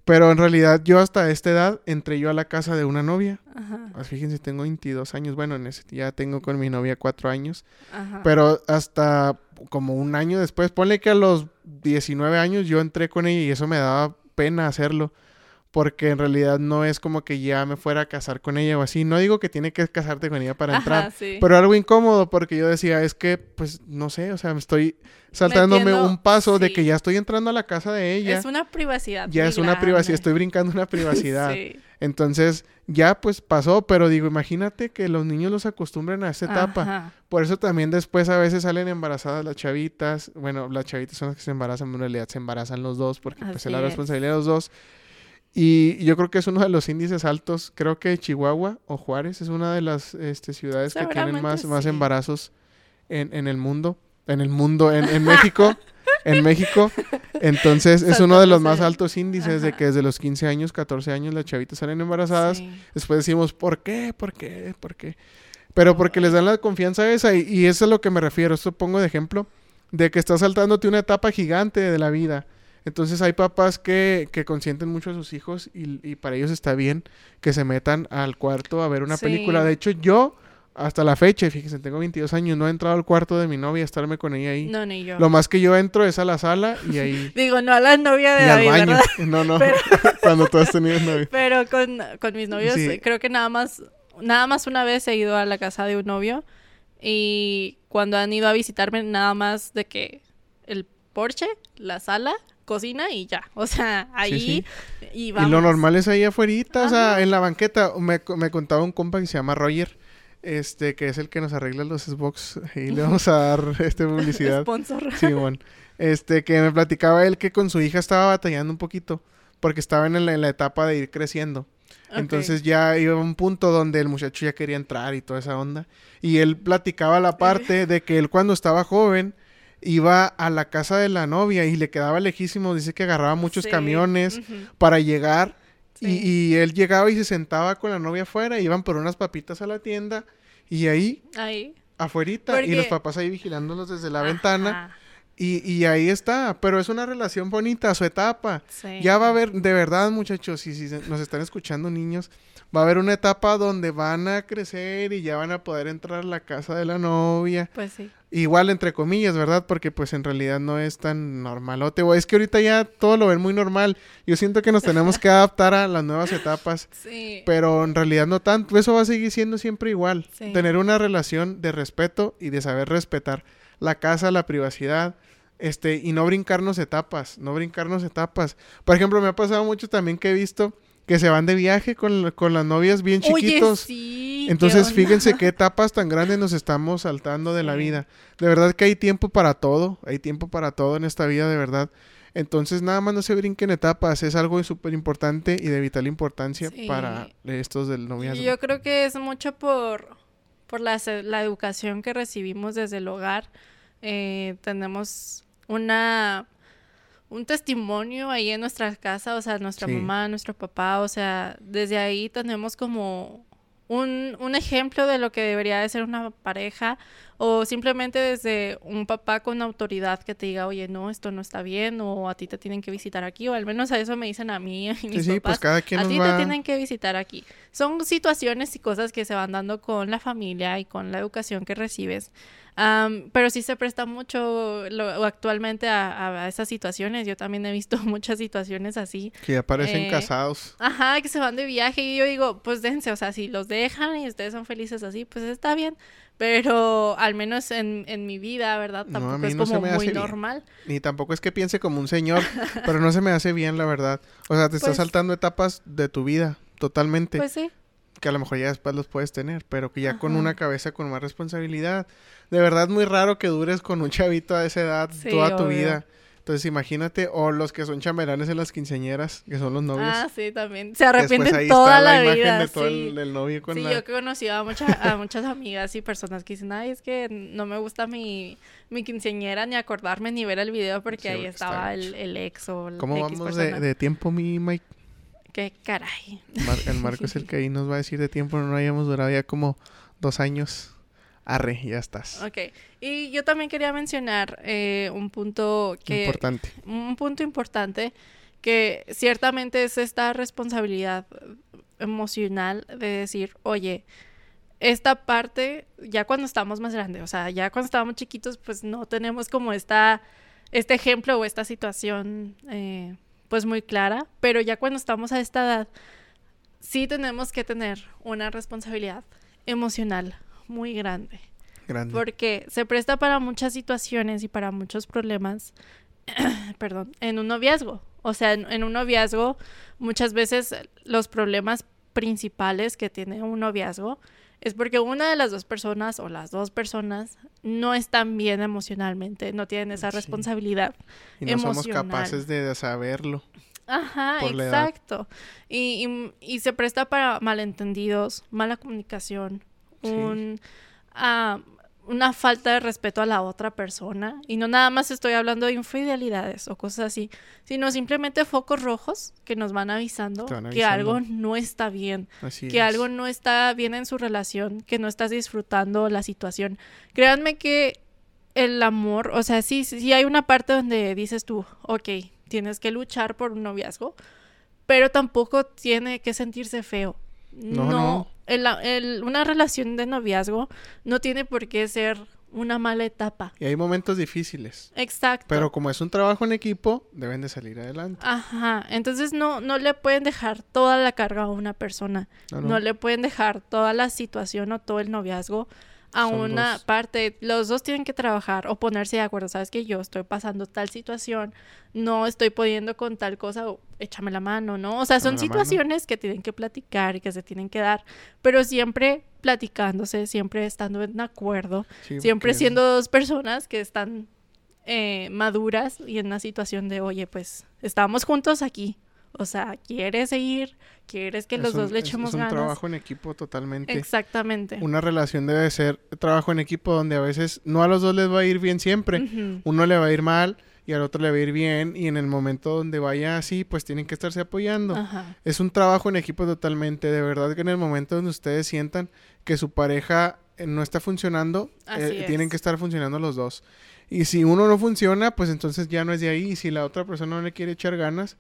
C: pero en realidad yo hasta esta edad entré yo a la casa de una novia.
D: Ajá.
C: Ah, Fíjense, tengo 22 años. Bueno, en ese, ya tengo con mi novia cuatro años.
D: Ajá.
C: Pero hasta como un año después, ponle que a los 19 años yo entré con ella y eso me daba pena hacerlo. Porque en realidad no es como que ya me fuera a casar con ella o así. No digo que tiene que casarte con ella para
D: Ajá,
C: entrar.
D: sí.
C: Pero algo incómodo porque yo decía, es que, pues, no sé, o sea, me estoy saltándome
D: Metiendo-
C: un paso de que ya estoy entrando a la casa de ella.
D: Es una privacidad.
C: ya es una privacidad, estoy brincando una privacidad.
D: Sí.
C: Entonces, ya pues pasó, pero digo, imagínate que los niños los acostumbren a esta etapa.
D: Ajá.
C: Por eso también después a veces salen embarazadas las chavitas. Bueno, las chavitas son las que se embarazan, en realidad se embarazan los dos porque pues es la
D: es.
C: responsabilidad de los dos. Y yo creo que es uno de los índices altos. Creo que Chihuahua o Juárez es una de las este, ciudades que tienen más, más embarazos en, en el mundo. En el mundo, en, en México. en México. Entonces es uno de los más altos índices de que desde los 15 años, 14 años las chavitas salen embarazadas.
D: Sí.
C: Después decimos, ¿por qué? ¿Por qué? ¿Por qué? Pero porque les dan la confianza esa y, y eso es a lo que me refiero. Esto pongo de ejemplo de que estás saltándote una etapa gigante de la vida. Entonces hay papás que, que consienten mucho a sus hijos y, y para ellos está bien que se metan al cuarto a ver una
D: Sí.
C: película. De hecho, yo hasta la fecha, fíjense, tengo 22 años, no he entrado al cuarto de mi novia a estarme con ella ahí.
D: No, ni yo.
C: Lo más que yo entro es a la sala y ahí...
D: Digo, no a la novia de
C: y al
D: David,
C: baño.
D: ¿verdad?
C: No, no.
D: Pero-
C: Cuando tú has tenido novio.
D: Pero con, con mis novios,
C: Sí.
D: creo que nada más, nada más una vez he ido a la casa de un novio. Y cuando han ido a visitarme, nada más de que el porche, la sala, cocina y ya. O sea, ahí
C: sí.
D: y
C: Y
D: vamos.
C: lo normal es ahí afuera, o sea,
D: Ajá.
C: en la banqueta. Me, me contaba un compa que se llama Roger, este, que es el que nos arregla los Xbox. Y le vamos a dar este publicidad.
D: Sponsor.
C: Simón. Este, que me platicaba él que con su hija estaba batallando un poquito. Porque estaban en la, en la etapa de ir creciendo. Entonces ya iba a un punto donde el muchacho ya quería entrar y toda esa onda. Y él platicaba la parte de que él cuando estaba joven iba a la casa de la novia y le quedaba lejísimo. Dice que agarraba muchos
D: Sí,
C: camiones para llegar. Y,
D: Sí.
C: y él llegaba y se sentaba con la novia afuera, iban por unas papitas a la tienda y ahí,
D: Ahí.
C: afuerita, y los papás ahí vigilándolos desde la ventana. Y, y ahí está, pero es una relación bonita, su etapa.
D: Sí.
C: Ya va a haber, de verdad, muchachos, y si se- nos están escuchando niños, va a haber una etapa donde van a crecer y ya van a poder entrar a la casa de la novia.
D: Pues sí.
C: Igual, entre comillas, ¿verdad? Porque pues en realidad no es tan normalote. O es que ahorita ya todo lo ven muy normal. Yo siento que nos tenemos que adaptar a las nuevas etapas.
D: Sí.
C: Pero en realidad no tanto. Eso va a seguir siendo siempre igual.
D: Sí.
C: Tener una relación de respeto y de saber respetar la casa, la privacidad. Este, y no brincarnos etapas, no brincarnos etapas. Por ejemplo, me ha pasado mucho también que he visto que se van de viaje con, con las novias bien chiquitos.
D: Oye, sí. ¿qué
C: Entonces, fíjense qué etapas tan grandes nos estamos saltando de la vida. De verdad que hay tiempo para todo, hay tiempo para todo en esta vida, de verdad. Entonces, nada más no se brinquen etapas, es algo súper importante y de vital importancia
D: Sí.
C: para estos del noviazgo.
D: Yo creo que es mucho por, por la, la educación que recibimos desde el hogar. Eh, tenemos una un testimonio ahí en nuestra casa, o sea, nuestra
C: Sí.
D: mamá, nuestro papá, o sea, desde ahí tenemos como un, un ejemplo de lo que debería de ser una pareja o simplemente desde un papá con autoridad que te diga, oye, no, esto no está bien o a ti te tienen que visitar aquí o al menos a eso me dicen a mí y
C: Sí,
D: mis
C: sí,
D: papás.
C: pues cada quien
D: A ti
C: va...
D: te tienen que visitar aquí. Son situaciones y cosas que se van dando con la familia y con la educación que recibes. Am, pero sí se presta mucho lo- actualmente a, a esas situaciones. Yo también he visto muchas situaciones así.
C: Que ya parecen
D: Eh,
C: casados.
D: Ajá, que se van de viaje y yo digo, pues dense, o sea, si los dejan y ustedes son felices así, pues está bien. Pero al menos en, en mi vida, ¿verdad?
C: No, a
D: Tampoco
C: mí
D: es
C: no se
D: como
C: me hace
D: muy
C: bien.
D: normal.
C: Ni tampoco es que piense como un señor, pero no se me hace bien, la verdad. O sea, te estás
D: Pues-
C: saltando etapas de tu vida, totalmente.
D: Pues sí.
C: que a lo mejor ya después los puedes tener, pero que ya con una cabeza con más responsabilidad. De verdad muy raro que dures con un chavito a esa edad
D: Sí,
C: toda tu
D: obvio.
C: vida. Entonces imagínate, o los que son chambelanes en las quinceañeras, que son los novios.
D: Ah, sí, también. Se arrepienten
C: ahí
D: toda
C: está
D: la,
C: la, imagen
D: vida.
C: de todo
D: sí.
C: el, el novio con
D: Sí,
C: la...
D: yo he conocido a, mucha- a muchas amigas y personas que dicen, ay, es que no me gusta mi, mi quinceañera ni acordarme ni ver el video porque
C: Sí,
D: ahí estaba el, ex o el
C: ¿Cómo
D: X
C: vamos de, tiempo, mi Mike?
D: Qué caray.
C: Mar- el Marco es el que ahí nos va a decir de tiempo, no hayamos durado ya como dos años. Arre, ya estás.
D: Ok. Y yo también quería mencionar eh, un punto que...
C: Importante.
D: un punto importante que ciertamente es esta responsabilidad emocional de decir, oye, esta parte, ya cuando estamos más grandes, o sea, ya cuando estábamos chiquitos, pues no tenemos como esta, este ejemplo o esta situación, eh, pues muy clara, pero ya cuando estamos a esta edad, sí tenemos que tener una responsabilidad emocional muy grande.
C: Grande.
D: Porque se presta para muchas situaciones y para muchos problemas, perdón, en un noviazgo. O sea, en, en un noviazgo, muchas veces los problemas principales que tiene un noviazgo es porque una de las dos personas o las dos personas no están bien emocionalmente, no tienen esa
C: Sí.
D: responsabilidad.
C: y no somos capaces de saberlo.
D: Ajá, exacto. Y, y- y se presta para malentendidos, mala comunicación,
C: Sí.
D: ah, una falta de respeto a la otra persona. Y no nada más estoy hablando de infidelidades o cosas así, sino simplemente focos rojos que nos van avisando, que algo no está bien,
C: Así
D: que
C: es.
D: algo no está bien en su relación, que no estás disfrutando la situación. Créanme que el amor, o sea, sí, sí hay una parte donde dices tú, ok, tienes que luchar por un noviazgo, pero tampoco tiene que sentirse feo.
C: No.
D: El- el- una relación de noviazgo no tiene por qué ser una mala etapa.
C: Y hay momentos difíciles.
D: Exacto.
C: Pero como es un trabajo en equipo, deben de salir adelante.
D: Ajá, entonces no, no le pueden dejar toda la carga a una persona.
C: No,
D: No,
C: no.
D: le pueden dejar toda la situación o todo el noviazgo a
C: Son
D: una
C: dos.
D: parte. Los dos tienen que trabajar o ponerse de acuerdo. Sabes que yo estoy pasando tal situación, no estoy pudiendo con tal cosa, o échame la mano, ¿no? O sea, son
C: mano.
D: situaciones que tienen que platicar y que se tienen que dar, pero siempre platicándose, siempre estando en acuerdo,
C: Sí,
D: siempre
C: porque-
D: siendo dos personas que están eh, maduras y en una situación de, oye, pues estamos juntos aquí. O sea, ¿quieres seguir? ¿Quieres que
C: es
D: los
C: un-
D: dos le echemos
C: Es un
D: ganas?
C: trabajo en equipo totalmente.
D: Exactamente.
C: Una relación debe ser trabajo en equipo donde a veces no a los dos les va a ir bien siempre. Uno le va a ir mal y al otro le va a ir bien y en el momento donde vaya así, pues tienen que estarse apoyando.
D: Ajá.
C: Es un trabajo en equipo totalmente. De verdad que en el momento donde ustedes sientan que su pareja eh, no está funcionando, eh,
D: es.
C: tienen que estar funcionando los dos. Y si uno no funciona, pues entonces ya no es de ahí. Y si la otra persona no le quiere echar ganas,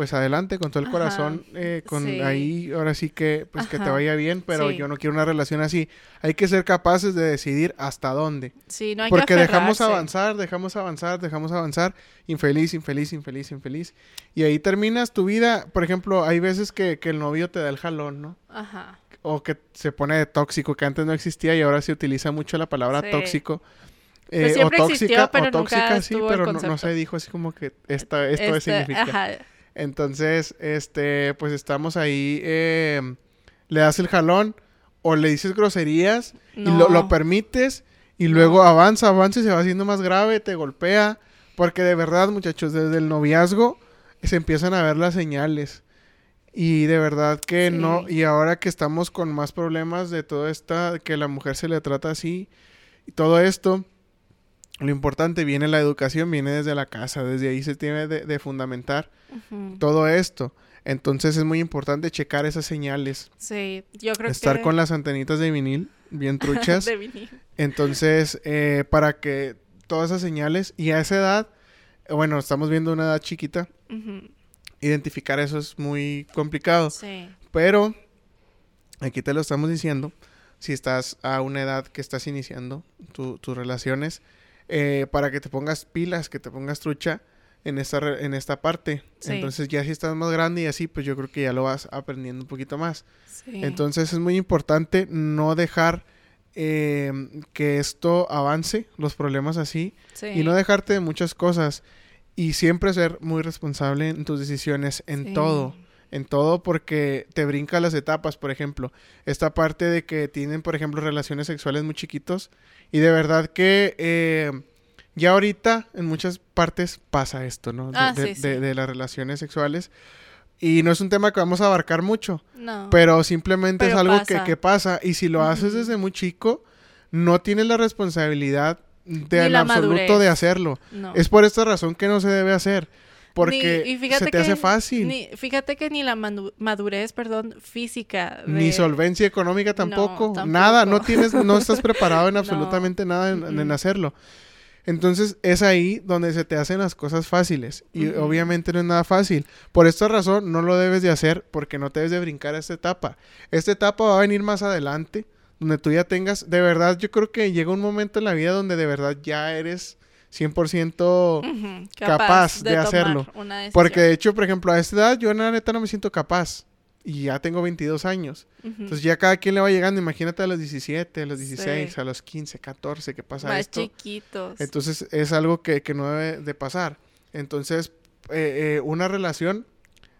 C: pues adelante con todo el
D: Ajá,
C: corazón, eh, con
D: sí.
C: ahí, ahora sí que, pues que te vaya bien, pero
D: sí.
C: yo no quiero una relación así. Hay que ser capaces de decidir hasta dónde.
D: Sí, no hay
C: Porque
D: que
C: dejamos avanzar, dejamos avanzar, dejamos avanzar, infeliz, infeliz, infeliz, infeliz. Y ahí terminas tu vida. Por ejemplo, hay veces que, que el novio te da el jalón, ¿no?
D: Ajá.
C: O que se pone de tóxico, que antes no existía y ahora se utiliza mucho la palabra
D: Sí.
C: tóxico.
D: Pues
C: Eh,
D: siempre
C: o tóxica,
D: existió, pero
C: o
D: nunca
C: tóxica, sí, pero no, no se dijo así como que esta, esto
D: Este,
C: significa.
D: Ajá.
C: Entonces, este, pues estamos ahí, eh, le das el jalón o le dices groserías y lo, lo permites y luego avanza, avanza y se va haciendo más grave, te golpea. Porque de verdad, muchachos, desde el noviazgo se empiezan a ver las señales. Y de verdad que
D: Sí.
C: no, y ahora que estamos con más problemas de todo esta, que la mujer se le trata así, y todo esto, lo importante viene la educación, viene desde la casa, desde ahí se tiene de, de fundamentar todo esto. Entonces es muy importante checar esas señales,
D: Sí, yo creo
C: estar
D: que...
C: con las antenitas de vinil bien truchas.
D: de vinil.
C: Entonces, eh, para que todas esas señales, y a esa edad, bueno, estamos viendo una edad chiquita, identificar eso es muy complicado.
D: Sí.
C: Pero, aquí te lo estamos diciendo, si estás a una edad que estás iniciando tu- tus relaciones, eh, para que te pongas pilas, que te pongas trucha en esta, en esta parte.
D: Sí.
C: Entonces ya si estás más grande y así, pues yo creo que ya lo vas aprendiendo un poquito más.
D: Sí.
C: Entonces es muy importante no dejar eh, que esto avance, los problemas así,
D: Sí.
C: y no dejarte de muchas cosas. Y siempre ser muy responsable en tus decisiones, en todo. En todo porque te brinca las etapas, por ejemplo. Esta parte de que tienen, por ejemplo, relaciones sexuales muy chiquitos. Y de verdad que eh, ya ahorita en muchas partes pasa esto, ¿no? De,
D: Ah,
C: de-
D: sí,
C: de-
D: sí.
C: de las relaciones sexuales. Y no es un tema que vamos a abarcar mucho.
D: No.
C: Pero simplemente es algo que,
D: pasa.
C: que pasa. Y si lo haces desde muy chico, no tienes la responsabilidad de en absoluto
D: madurez.
C: de hacerlo.
D: no.
C: Es por esta razón que no se debe hacer. Porque
D: Ni- y fíjate
C: se te
D: que
C: hace fácil. Ni,
D: Ni, fíjate que ni la madurez, perdón, física. de-
C: solvencia económica tampoco.
D: tampoco.
C: Nada, no tienes, no estás preparado en
D: No.
C: absolutamente nada en, hacerlo. Entonces es ahí donde se te hacen las cosas fáciles. Y obviamente no es nada fácil. Por esta razón no lo debes de hacer porque no te debes de brincar a esta etapa. Esta etapa va a venir más adelante. Donde tú ya tengas, de verdad, yo creo que llega un momento en la vida donde de verdad ya eres 100%
D: Ujú,
C: capaz de hacerlo. Porque de hecho, por ejemplo, a esta edad yo en la neta no me siento capaz. Y ya tengo 22 años. Entonces ya cada quien le va llegando. Imagínate a los 17, a los
D: Sí.
C: 16, a los 15, 14 que pasa
D: Más
C: esto.
D: chiquitos.
C: Entonces es algo que, que no debe de pasar. Entonces eh, eh, una relación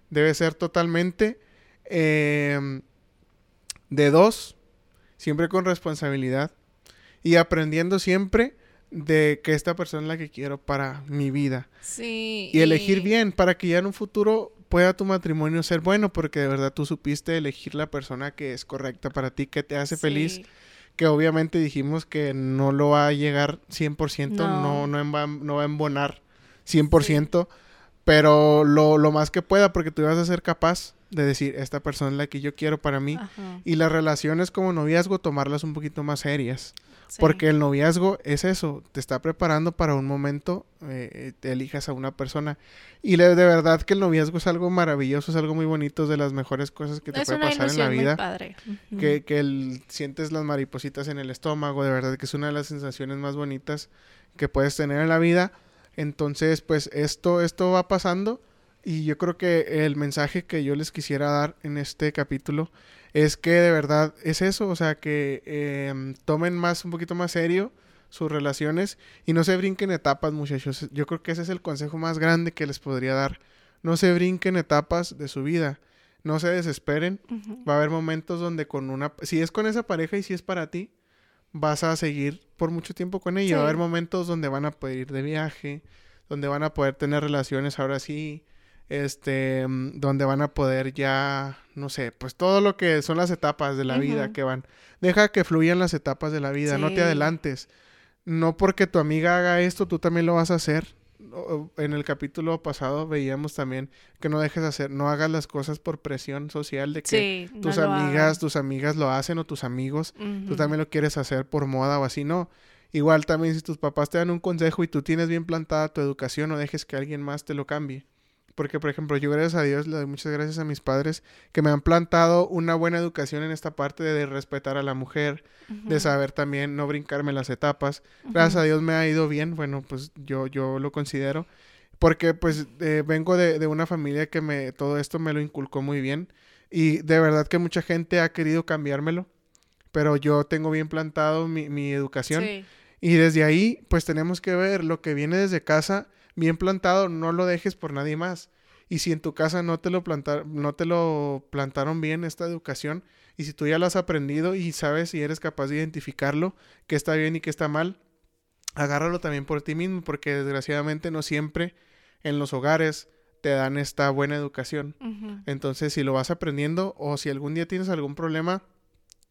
C: debe ser totalmente eh, de dos, siempre con responsabilidad y aprendiendo siempre de que esta persona es la que quiero para mi vida.
D: sí.
C: Y elegir bien para que ya en un futuro pueda tu matrimonio ser bueno, porque de verdad tú supiste elegir la persona que es correcta para ti, que te hace feliz,
D: Sí.
C: que obviamente dijimos que no lo va a llegar 100%, no,
D: No.
C: no, va, no va a embonar 100%, pero lo, lo más que pueda, porque tú vas a ser capaz de decir, esta persona es la que yo quiero para mí.
D: Ajá,
C: Y las relaciones como noviazgo, tomarlas un poquito más serias.
D: Sí.
C: Porque el noviazgo es eso, te está preparando para un momento, eh, te elijas a una persona. Y le- de verdad que el noviazgo es algo maravilloso, es algo muy bonito, es de las mejores cosas que te
D: es
C: puede pasar en la
D: ilusión muy
C: vida.
D: padre.
C: Que, que el- sientes las maripositas en el estómago, de verdad que es una de las sensaciones más bonitas que puedes tener en la vida. Entonces, pues esto, esto va pasando y yo creo que el mensaje que yo les quisiera dar en este capítulo es que de verdad es eso, o sea, que eh, tomen más, un poquito más serio sus relaciones y no se brinquen etapas, muchachos. Yo creo que ese es el consejo más grande que les podría dar. No se brinquen etapas de su vida. No se desesperen. Va a haber momentos donde con una... Si es con esa pareja y si es para ti, vas a seguir por mucho tiempo con ella. Va a haber momentos donde van a poder ir de viaje, donde van a poder tener relaciones ahora sí, este, donde van a poder ya, no sé, pues todo lo que son las etapas de la vida que van. Deja que fluyan las etapas de la vida, no te adelantes. No porque tu amiga haga esto, tú también lo vas a hacer. en el capítulo pasado veíamos también que no dejes de hacer, no hagas las cosas por presión social de que
D: Sí,
C: tus amigas, tus amigas lo hacen o tus amigos, tú también lo quieres hacer por moda o así, no. Igual también si tus papás te dan un consejo y tú tienes bien plantada tu educación, no dejes que alguien más te lo cambie. Porque, por ejemplo, yo gracias a Dios le doy muchas gracias a mis padres que me han plantado una buena educación en esta parte de, respetar a la mujer, de saber también no brincarme las etapas. Gracias a Dios me ha ido bien, bueno, pues yo, yo lo considero. Porque pues eh, vengo de, de una familia que me todo esto me lo inculcó muy bien. Y de verdad que mucha gente ha querido cambiármelo. Pero yo tengo bien plantado mi, mi educación.
D: Sí.
C: Y desde ahí, pues tenemos que ver lo que viene desde casa, bien plantado, no lo dejes por nadie más. Y si en tu casa no te lo plantaron, no te lo plantaron bien esta educación, y si tú ya lo has aprendido y sabes y eres capaz de identificarlo, qué está bien y qué está mal, agárralo también por ti mismo, porque desgraciadamente no siempre en los hogares te dan esta buena educación. Entonces, si lo vas aprendiendo o si algún día tienes algún problema,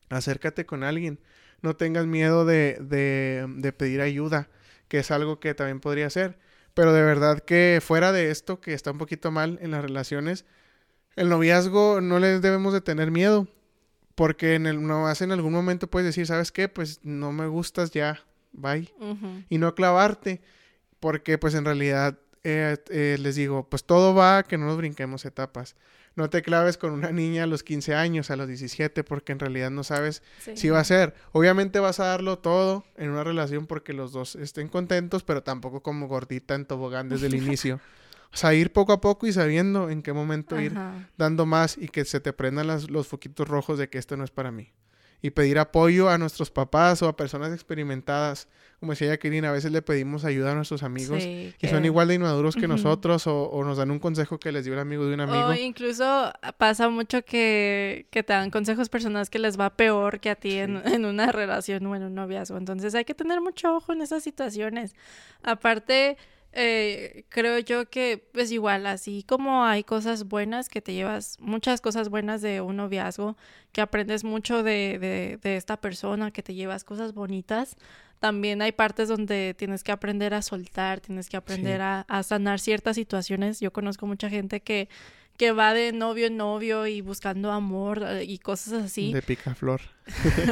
C: acércate con alguien. No tengas miedo de, de, de pedir ayuda, que es algo que también podría hacer. Pero de verdad que fuera de esto, que está un poquito mal en las relaciones, el noviazgo no les debemos de tener miedo. Porque en el, no en algún momento puedes decir, ¿sabes qué? Pues no me gustas ya, bye y no clavarte, porque pues en realidad eh, eh, les digo, pues todo va que no nos brinquemos etapas. No te claves con una niña a los 15 años, a los 17, porque en realidad no sabes
D: Sí.
C: si va a ser. Obviamente vas a darlo todo en una relación porque los dos estén contentos, pero tampoco como gordita en tobogán desde el inicio. O sea, ir poco a poco y sabiendo en qué momento ir dando más y que se te prendan las- los foquitos rojos de que esto no es para mí. Y pedir apoyo a nuestros papás o a personas experimentadas. Como decía Jacqueline, a veces le pedimos ayuda a nuestros amigos
D: Sí,
C: que son
D: que-
C: igual de inmaduros que nosotros o, o nos dan un consejo que les dio un amigo de un amigo.
D: O incluso pasa mucho que, que te dan consejos personales que les va peor que a ti en, en una relación o en un noviazgo. Entonces hay que tener mucho ojo en esas situaciones. Aparte, eh, creo yo que pues igual, así como hay cosas buenas que te llevas, muchas cosas buenas de un noviazgo, que aprendes mucho de, de, de esta persona, que te llevas cosas bonitas. También hay partes donde tienes que aprender a soltar, tienes que aprender
C: Sí.
D: a, a sanar ciertas situaciones. Yo conozco mucha gente que, que va de novio en novio y buscando amor eh, y cosas así.
C: De picaflor.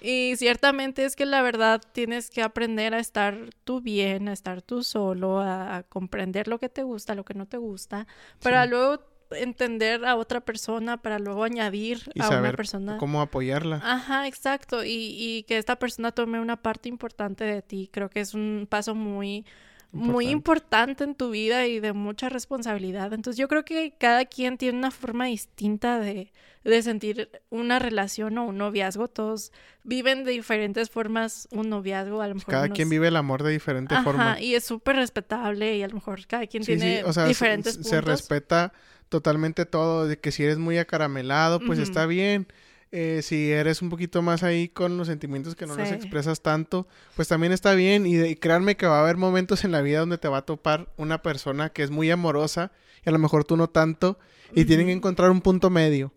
D: Y ciertamente es que la verdad tienes que aprender a estar tú bien, a estar tú solo, a, a comprender lo que te gusta, lo que no te gusta, para
C: Sí.
D: luego entender a otra persona, para luego añadir
C: Y
D: a una
C: saber
D: persona.
C: cómo apoyarla.
D: Ajá, exacto. Y, y que esta persona tome una parte importante de ti. Creo que es un paso muy, muy importante en tu vida y de mucha responsabilidad. Entonces yo creo que cada quien tiene una forma distinta de, de sentir una relación o un noviazgo. Todos viven de diferentes formas un noviazgo. A lo mejor
C: Cada
D: unos-
C: quien vive el amor de diferente
D: Ajá,
C: forma.
D: y es súper respetable y a lo mejor cada quien
C: Sí, sí,
D: tiene
C: o sea, se-
D: diferentes
C: se,
D: puntos.
C: se respeta totalmente todo, de que si eres muy acaramelado, pues está bien. Eh, si eres un poquito más ahí con los sentimientos que no los expresas tanto, pues también está bien. Y, de- y créanme que va a haber momentos en la vida donde te va a topar una persona que es muy amorosa y a lo mejor tú no tanto. Y tienen que encontrar un punto medio.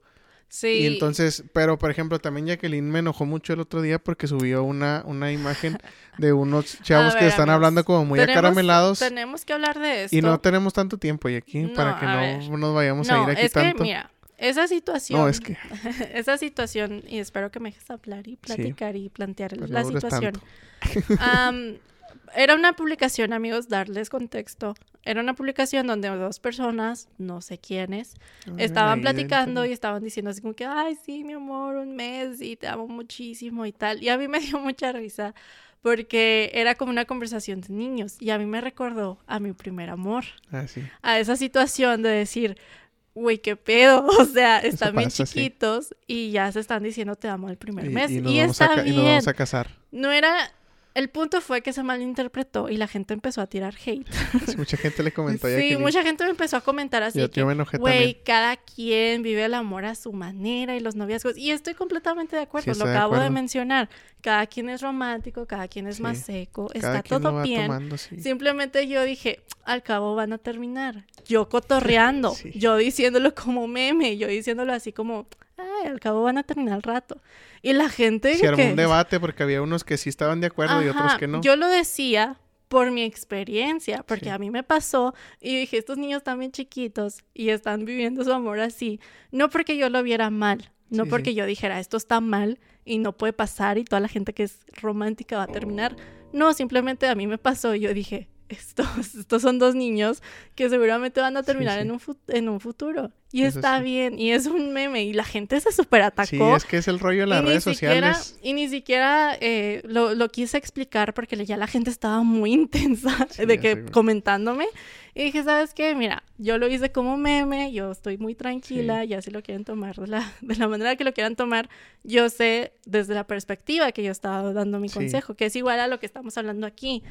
D: Sí.
C: Y entonces, pero por ejemplo, también Jacqueline me enojó mucho el otro día porque subió una, una imagen de unos chavos que están
D: amigos,
C: hablando como muy
D: tenemos-
C: acaramelados.
D: Tenemos que hablar de esto.
C: Y no tenemos tanto tiempo, Jackie,
D: No,
C: para que no
D: ver.
C: nos vayamos
D: no,
C: a ir aquí
D: es que, mira, esa situación.
C: no, es que
D: esa situación, y espero que me dejes hablar y platicar y plantear
C: pues,
D: la situación. era una publicación, amigos, darles contexto. Era una publicación donde dos personas, no sé quiénes, estaban platicando y estaban diciendo así como que, ay, sí, mi amor, un mes y te amo muchísimo y tal. Y a mí me dio mucha risa porque era como una conversación de niños y a mí me recordó a mi primer amor,
C: Ah, sí.
D: a esa situación de decir, güey, qué pedo, o sea, están bien
C: sí.
D: chiquitos y ya se están diciendo te amo el primer
C: Y,
D: mes.
C: y
D: Y,
C: nos vamos
D: está
C: a, ca- y nos
D: bien.
C: vamos a casar.
D: No era. El punto fue que se malinterpretó y la gente empezó a tirar hate.
C: Sí, mucha gente le comentó
D: sí, mucha gente me empezó a comentar así.
C: Yo,
D: que,
C: yo me enojé
D: Güey, cada quien vive el amor a su manera y los noviazgos. Y estoy completamente de acuerdo,
C: Sí,
D: lo
C: de
D: acabo de mencionar. Cada quien es romántico, cada quien es
C: Sí.
D: más seco,
C: Cada
D: está todo bien.
C: tomando.
D: Simplemente yo dije, al cabo van a terminar. Yo cotorreando, yo diciéndolo como meme, yo diciéndolo así como, ay, al cabo van a terminar al rato. Y la gente
C: Se armó
D: que...
C: un debate porque había unos que sí estaban de acuerdo y otros
D: Ajá,
C: que no.
D: Yo lo decía por mi experiencia, porque
C: Sí.
D: a mí me pasó y dije, estos niños están bien chiquitos y están viviendo su amor así, no porque yo lo viera mal, no
C: Sí,
D: porque
C: sí.
D: yo dijera, esto está mal y no puede pasar y toda la gente que es romántica va a terminar. No, simplemente a mí me pasó y yo dije, estos, estos son dos niños que seguramente van a
C: Sí,
D: terminar
C: sí.
D: En, un fu- en un futuro. Y
C: Eso
D: está
C: sí.
D: bien, y es un meme, y la gente se super atacó.
C: Sí, es que es el rollo de las redes
D: siquiera,
C: sociales.
D: y ni siquiera eh, lo, lo quise explicar porque ya la gente estaba muy intensa
C: Sí,
D: de que comentándome. Y dije, ¿sabes qué? Mira, yo lo hice como meme, yo estoy muy tranquila, ya si lo quieren tomar de la, de la manera que lo quieran tomar, yo sé desde la perspectiva que yo estaba dando mi
C: Sí.
D: consejo, que es igual a lo que estamos hablando aquí.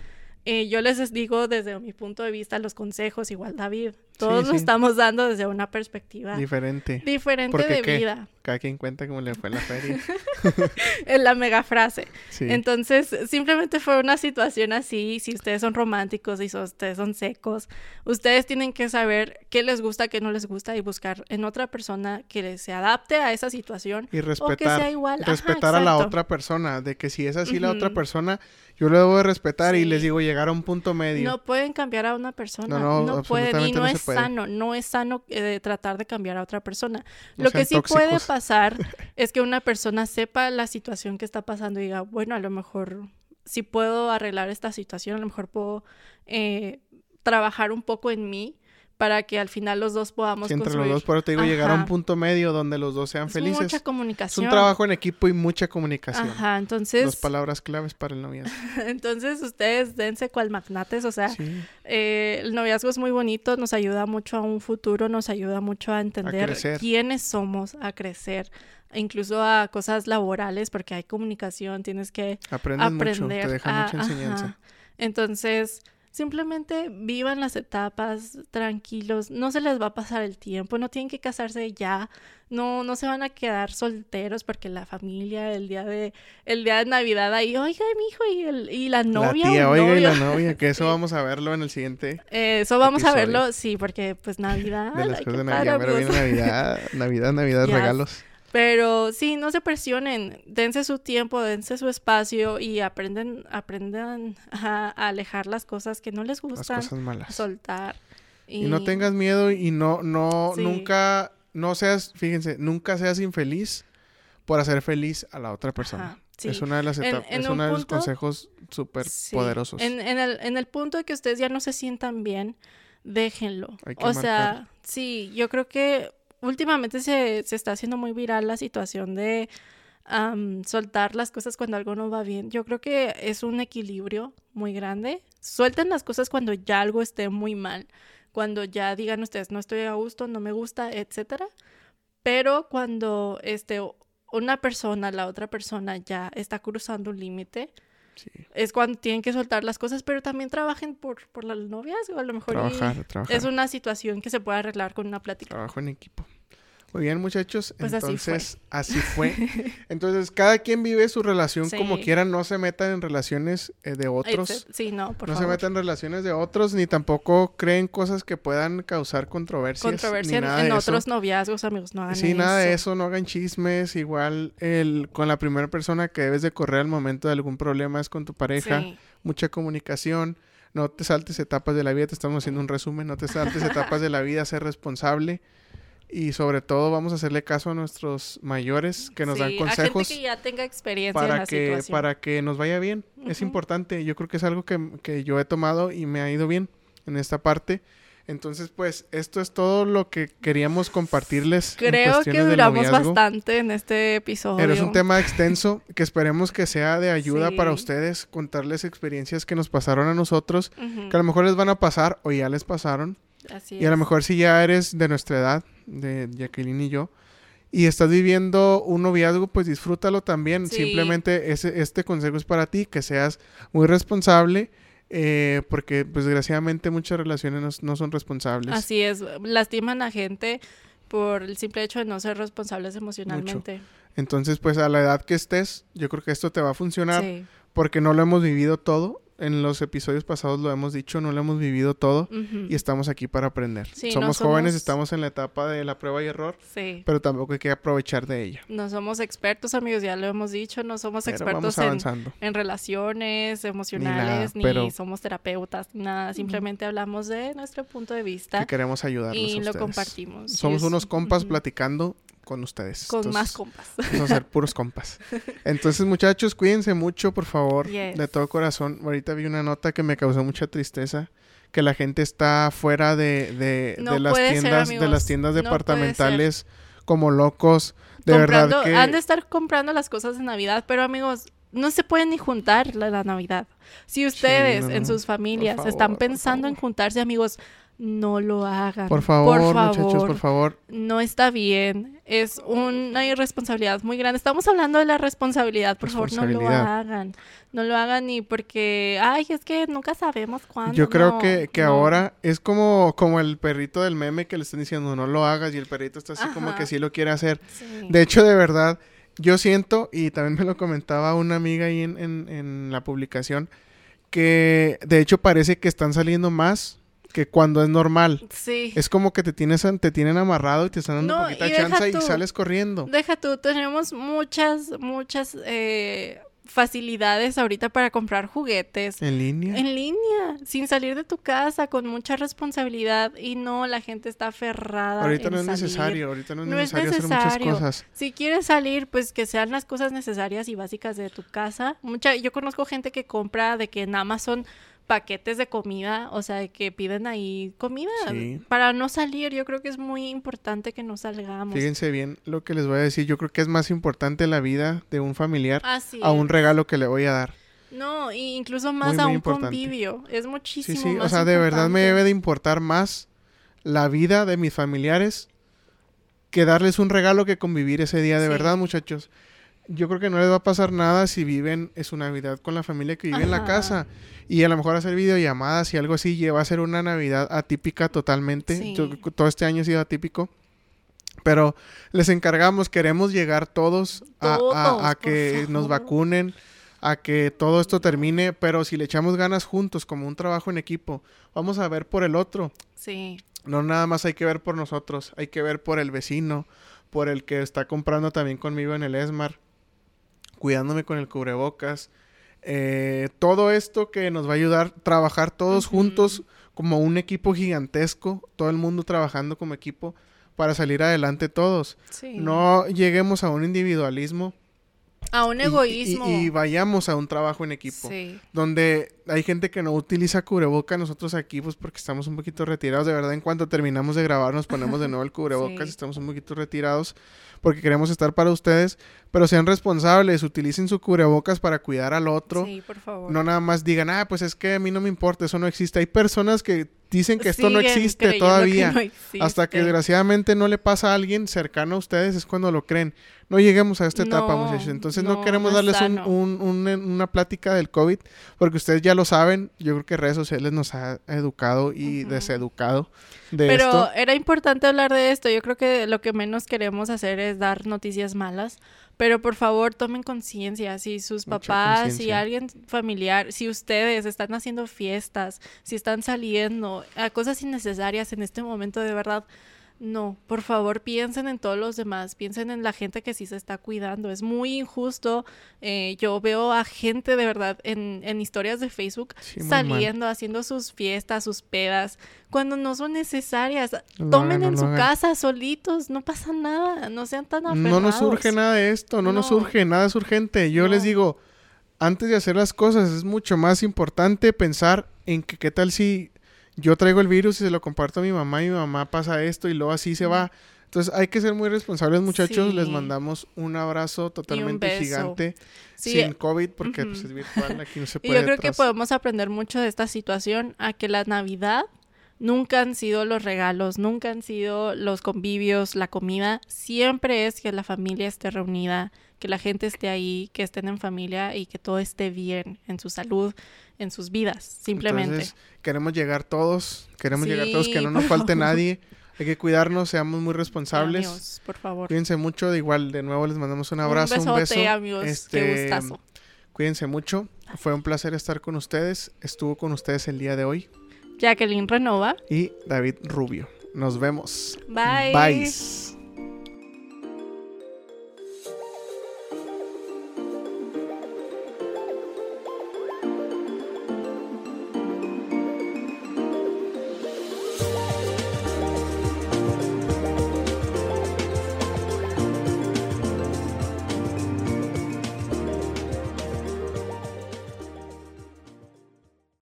D: Eh, yo les digo desde mi punto de vista los consejos, igual David. Todos lo
C: sí.
D: estamos dando desde una perspectiva
C: Diferente.
D: diferente
C: Porque,
D: de
C: ¿qué?
D: vida.
C: Cada quien cuenta cómo le fue en la feria.
D: En la mega frase.
C: Sí.
D: Entonces, simplemente fue una situación así. Si ustedes son románticos y so- ustedes son secos, ustedes tienen que saber qué les gusta, qué no les gusta y buscar en otra persona que se adapte a esa situación.
C: y
D: o que
C: respetar.
D: sea igual. Ajá,
C: respetar a la otra persona. De que si es así la otra persona, yo lo debo de respetar y
D: Sí.
C: les digo llegar a un punto medio.
D: No pueden cambiar a una persona.
C: No,
D: No,
C: no,
D: pueden. Y no,
C: no
D: es
C: puede.
D: sano. No es sano eh, tratar de cambiar a otra persona.
C: No
D: Lo que sí puede
C: tóxicos.
D: Pasar es que una persona sepa la situación que está pasando y diga, bueno, a lo mejor si puedo arreglar esta situación, a lo mejor puedo eh, trabajar un poco en mí para que al final los dos podamos
C: Si entre los dos, pero te digo, llegar a un punto medio donde los dos sean
D: Es
C: felices.
D: mucha
C: Es
D: comunicación.
C: un trabajo en equipo y mucha comunicación.
D: Ajá, entonces,
C: Dos palabras claves para el noviazgo.
D: entonces ustedes dense cual magnates, o sea,
C: Sí.
D: Eh, el noviazgo es muy bonito, nos ayuda mucho a un futuro, nos ayuda mucho a entender quiénes somos, a crecer, incluso a cosas laborales, porque hay comunicación, tienes que
C: Aprendes
D: aprender.
C: mucho, te deja
D: a-
C: mucha enseñanza.
D: ajá. Entonces, simplemente vivan las etapas tranquilos, no se les va a pasar el tiempo, no tienen que casarse ya, no, no se van a quedar solteros porque la familia, el día de, el día de Navidad ahí, oiga, mi hijo, y, el, y la novia.
C: la tía, oiga, y la
D: novio".
C: novia, que eso
D: Sí.
C: vamos a verlo en el siguiente
D: Eh, eso vamos a verlo, sí, porque pues Navidad.
C: de las
D: ay,
C: cosas de Navidad.
D: Pues.
C: Navidad, Navidad, Navidad,
D: Ya
C: regalos.
D: Pero sí, no se presionen, dense su tiempo, dense su espacio y aprenden, aprendan a, alejar las cosas que no les
C: Las
D: gustan,
C: cosas malas.
D: soltar.
C: Y no tengas miedo y no, no,
D: Sí.
C: nunca, no seas, fíjense, nunca seas infeliz por hacer feliz a la otra persona.
D: Ajá, sí.
C: Es una de las etapas,
D: en
C: es
D: un
C: uno de los
D: punto-
C: consejos súper
D: Sí.
C: poderosos.
D: En, en el, en el punto de que ustedes ya no se sientan bien, déjenlo. O sea, sí, yo creo que últimamente se, se está haciendo muy viral la situación de soltar las cosas cuando algo no va bien. Yo creo que es un equilibrio muy grande. Suelten las cosas cuando ya algo esté muy mal, cuando ya digan ustedes no estoy a gusto, no me gusta, etcétera. Pero cuando este una persona, la otra persona ya está cruzando un límite,
C: Sí.
D: es cuando tienen que soltar las cosas, pero también trabajen por, por la noviazgo, a lo mejor. y
C: Trabajar, trabajar.
D: Es una situación que se puede arreglar con una plática.
C: Trabajo en equipo. Muy bien, muchachos.
D: Pues así fue.
C: Entonces, así fue. Entonces, cada quien vive su relación como quiera. No se metan en relaciones eh, de otros.
D: Sí, no, por
C: no se metan en relaciones de otros, ni tampoco creen cosas que puedan causar controversias.
D: Controversia
C: ni
D: en,
C: de
D: otros
C: eso.
D: noviazgos, amigos, no hagan
C: Sí, nada de eso, no hagan chismes. Igual el, con la primera persona que debes de correr al momento de algún problema es con tu pareja.
D: Sí.
C: Mucha comunicación. No te saltes etapas de la vida, te estamos haciendo un resumen. No te saltes etapas de la vida, ser responsable. Y sobre todo vamos a hacerle caso a nuestros mayores que nos dan
D: Sí,
C: consejos
D: A gente que ya tenga experiencia en
C: para
D: la
C: que,
D: situación.
C: para que nos vaya bien. Es
D: Ujú.
C: importante. Yo creo que es algo que, que yo he tomado y me ha ido bien en esta parte. Entonces, pues, esto es todo lo que queríamos compartirles. en
D: Creo que duramos bastante en este episodio.
C: Pero es un tema extenso que esperemos que sea de ayuda para
D: Sí.
C: ustedes, contarles experiencias que nos pasaron a nosotros,
D: Ujú,
C: que a lo mejor les van a pasar o ya les pasaron.
D: Así
C: Y a lo mejor si ya eres de nuestra edad, de Jacqueline y yo, y estás viviendo un noviazgo, pues disfrútalo también.
D: Sí.
C: Simplemente ese, este consejo es para ti, que seas muy responsable, eh, porque pues desgraciadamente muchas relaciones no, no son responsables.
D: Así es, lastiman a gente por el simple hecho de no ser responsables emocionalmente.
C: Entonces, pues a la edad que estés, yo creo que esto te va a funcionar,
D: Sí.
C: porque no lo hemos vivido todo. En los episodios pasados lo hemos dicho, no lo hemos vivido todo y estamos aquí para aprender.
D: Sí, no
C: somos jóvenes, estamos en la etapa de la prueba y error,
D: Sí.
C: pero tampoco hay que aprovechar de ella.
D: No somos expertos, amigos, ya lo hemos dicho, no somos
C: Pero
D: expertos en, relaciones emocionales, ni,
C: pero-
D: somos terapeutas, nada. Simplemente hablamos de nuestro punto de vista
C: Que queremos ayudarlos a
D: y lo compartimos.
C: Somos unos compas platicando con ustedes.
D: Con más compas.
C: Vamos a ser puros compas. Entonces, muchachos, cuídense mucho, por favor.
D: Yes.
C: De todo corazón. Ahorita vi una nota que me causó mucha tristeza. Que la gente está fuera de, de,
D: No
C: de las
D: ser,
C: tiendas, de las tiendas
D: No
C: departamentales como locos. De
D: comprando,
C: verdad que.
D: han de estar comprando las cosas de Navidad, pero amigos, no se pueden ni juntar la, la Navidad. Si ustedes
C: no,
D: en sus familias están pensando en juntarse, amigos, no lo hagan.
C: Por favor,
D: por favor,
C: muchachos, por favor.
D: No está bien. Es una irresponsabilidad muy grande. Estamos hablando de la responsabilidad. Por favor, no lo
C: Responsabilidad.
D: hagan. No lo hagan ni porque, ay, es que nunca sabemos cuándo.
C: Yo creo
D: No,
C: que, que
D: no.
C: ahora es como, como el perrito del meme que le están diciendo no lo hagas y el perrito está así como que sí lo quiere hacer.
D: Sí.
C: De hecho, de verdad, yo siento, y también me lo comentaba una amiga ahí en, en- en la publicación, que de hecho parece que están saliendo más que cuando es normal.
D: Sí.
C: Es como que te, tienes, te tienen amarrado y te están dando
D: No,
C: poquita
D: y
C: chance y sales corriendo.
D: Deja tú, tenemos muchas, muchas eh, facilidades ahorita para comprar juguetes.
C: En línea.
D: En línea, sin salir de tu casa, con mucha responsabilidad. Y no, la gente está aferrada.
C: Ahorita
D: en
C: no es
D: salir.
C: necesario, ahorita no es
D: No es
C: necesario, hacer
D: necesario.
C: muchas cosas.
D: Si quieres salir, pues que sean las cosas necesarias y básicas de tu casa. Mucha, yo conozco gente que compra de que en Amazon paquetes de comida, o sea, que piden ahí comida
C: Sí.
D: para no salir. Yo creo que es muy importante que no salgamos.
C: Fíjense bien lo que les voy a decir. Yo creo que es más importante la vida de un familiar
D: Así
C: a un regalo que le voy a dar.
D: No, y incluso más
C: Muy,
D: a
C: muy
D: un
C: importante.
D: convivio. Es
C: Sí,
D: muchísimo
C: sí, o
D: más
C: sea, de verdad me debe de importar más la vida de mis familiares que darles un regalo que convivir ese día, de
D: Sí.
C: verdad, muchachos. Yo creo que no les va a pasar nada si viven es su Navidad con la familia que vive en la casa. Y a lo mejor hacer videollamadas y algo así lleva a ser una Navidad atípica totalmente.
D: Sí.
C: Yo- todo este año ha sido atípico. Pero les encargamos, queremos llegar todos a, a- que nos vacunen, a que todo esto termine, pero si le echamos ganas juntos como un trabajo en equipo, vamos a ver por el otro.
D: Sí,
C: No nada más hay que ver por nosotros, hay que ver por el vecino, por el que está comprando también conmigo en el Esmar, cuidándome con el cubrebocas. Eh, todo esto que nos va a ayudar a trabajar todos juntos como un equipo gigantesco, todo el mundo trabajando como equipo para salir adelante todos.
D: sí.
C: No lleguemos a un individualismo
D: a un
C: y- y-
D: egoísmo.
C: y, vayamos a un trabajo en equipo
D: Sí.
C: donde hay gente que no utiliza cubreboca, nosotros aquí pues porque estamos un poquito retirados, de verdad en cuanto terminamos de grabar nos ponemos de nuevo el cubrebocas,
D: Sí.
C: estamos un poquito retirados porque queremos estar para ustedes, pero sean responsables, utilicen su cubrebocas para cuidar al otro,
D: Sí, por favor.
C: no nada más digan, ah, pues es que a mí no me importa, eso no existe, hay personas que dicen que esto no existe todavía.
D: que no existe.
C: Hasta que desgraciadamente no le pasa a alguien cercano a ustedes es cuando lo creen. No lleguemos a esta etapa, muchachos. Entonces no,
D: no,
C: queremos darles un- un- un- una plática del COVID, porque ustedes ya lo saben. Yo creo que redes sociales nos ha educado y deseducado de
D: Pero
C: esto.
D: era importante hablar de esto. Yo creo que lo que menos queremos hacer es dar noticias malas. Pero por favor, tomen conciencia. Si sus
C: Mucha
D: papás, si alguien familiar, si ustedes están haciendo fiestas, si están saliendo a cosas innecesarias en este momento, de verdad, no. Por favor, piensen en todos los demás. Piensen en la gente que sí se está cuidando. Es muy injusto. Eh, yo veo a gente de verdad en, en historias de Facebook
C: Sí, muy mal.
D: saliendo, haciendo sus fiestas, sus pedas, cuando no son necesarias.
C: Lo
D: Tomen
C: hagan,
D: en su
C: hagan.
D: casa solitos, no pasa nada, no sean tan aferrados.
C: No nos surge nada de esto, no, nos
D: No.
C: surge, nada es urgente. Yo les digo, antes de hacer las cosas es mucho más importante pensar en que qué tal si yo traigo el virus y se lo comparto a mi mamá y mi mamá pasa esto y luego así se va. Entonces hay que ser muy responsables muchachos, les mandamos un abrazo totalmente gigante
D: Sí,
C: sin COVID porque pues, es virtual, aquí no se
D: Y
C: puede.
D: yo creo que podemos aprender mucho de esta situación a que la Navidad nunca han sido los regalos, nunca han sido los convivios, la comida, siempre es que la familia esté reunida, que la gente esté ahí, que estén en familia y que todo esté bien en su salud, en sus vidas, simplemente.
C: Entonces, queremos llegar todos, queremos llegar todos, que no nos falte
D: favor.
C: nadie. Hay que cuidarnos, seamos muy responsables.
D: Amigos, por favor.
C: Cuídense mucho, de igual, de nuevo les mandamos un abrazo, un,
D: besote,
C: beso.
D: amigos.
C: Este,
D: Qué gustazo.
C: Cuídense mucho. Fue un placer estar con ustedes. Estuvo con ustedes el día de hoy.
D: Jacqueline Renova.
C: Y David Rubio. Nos vemos.
D: Bye.
C: Bye.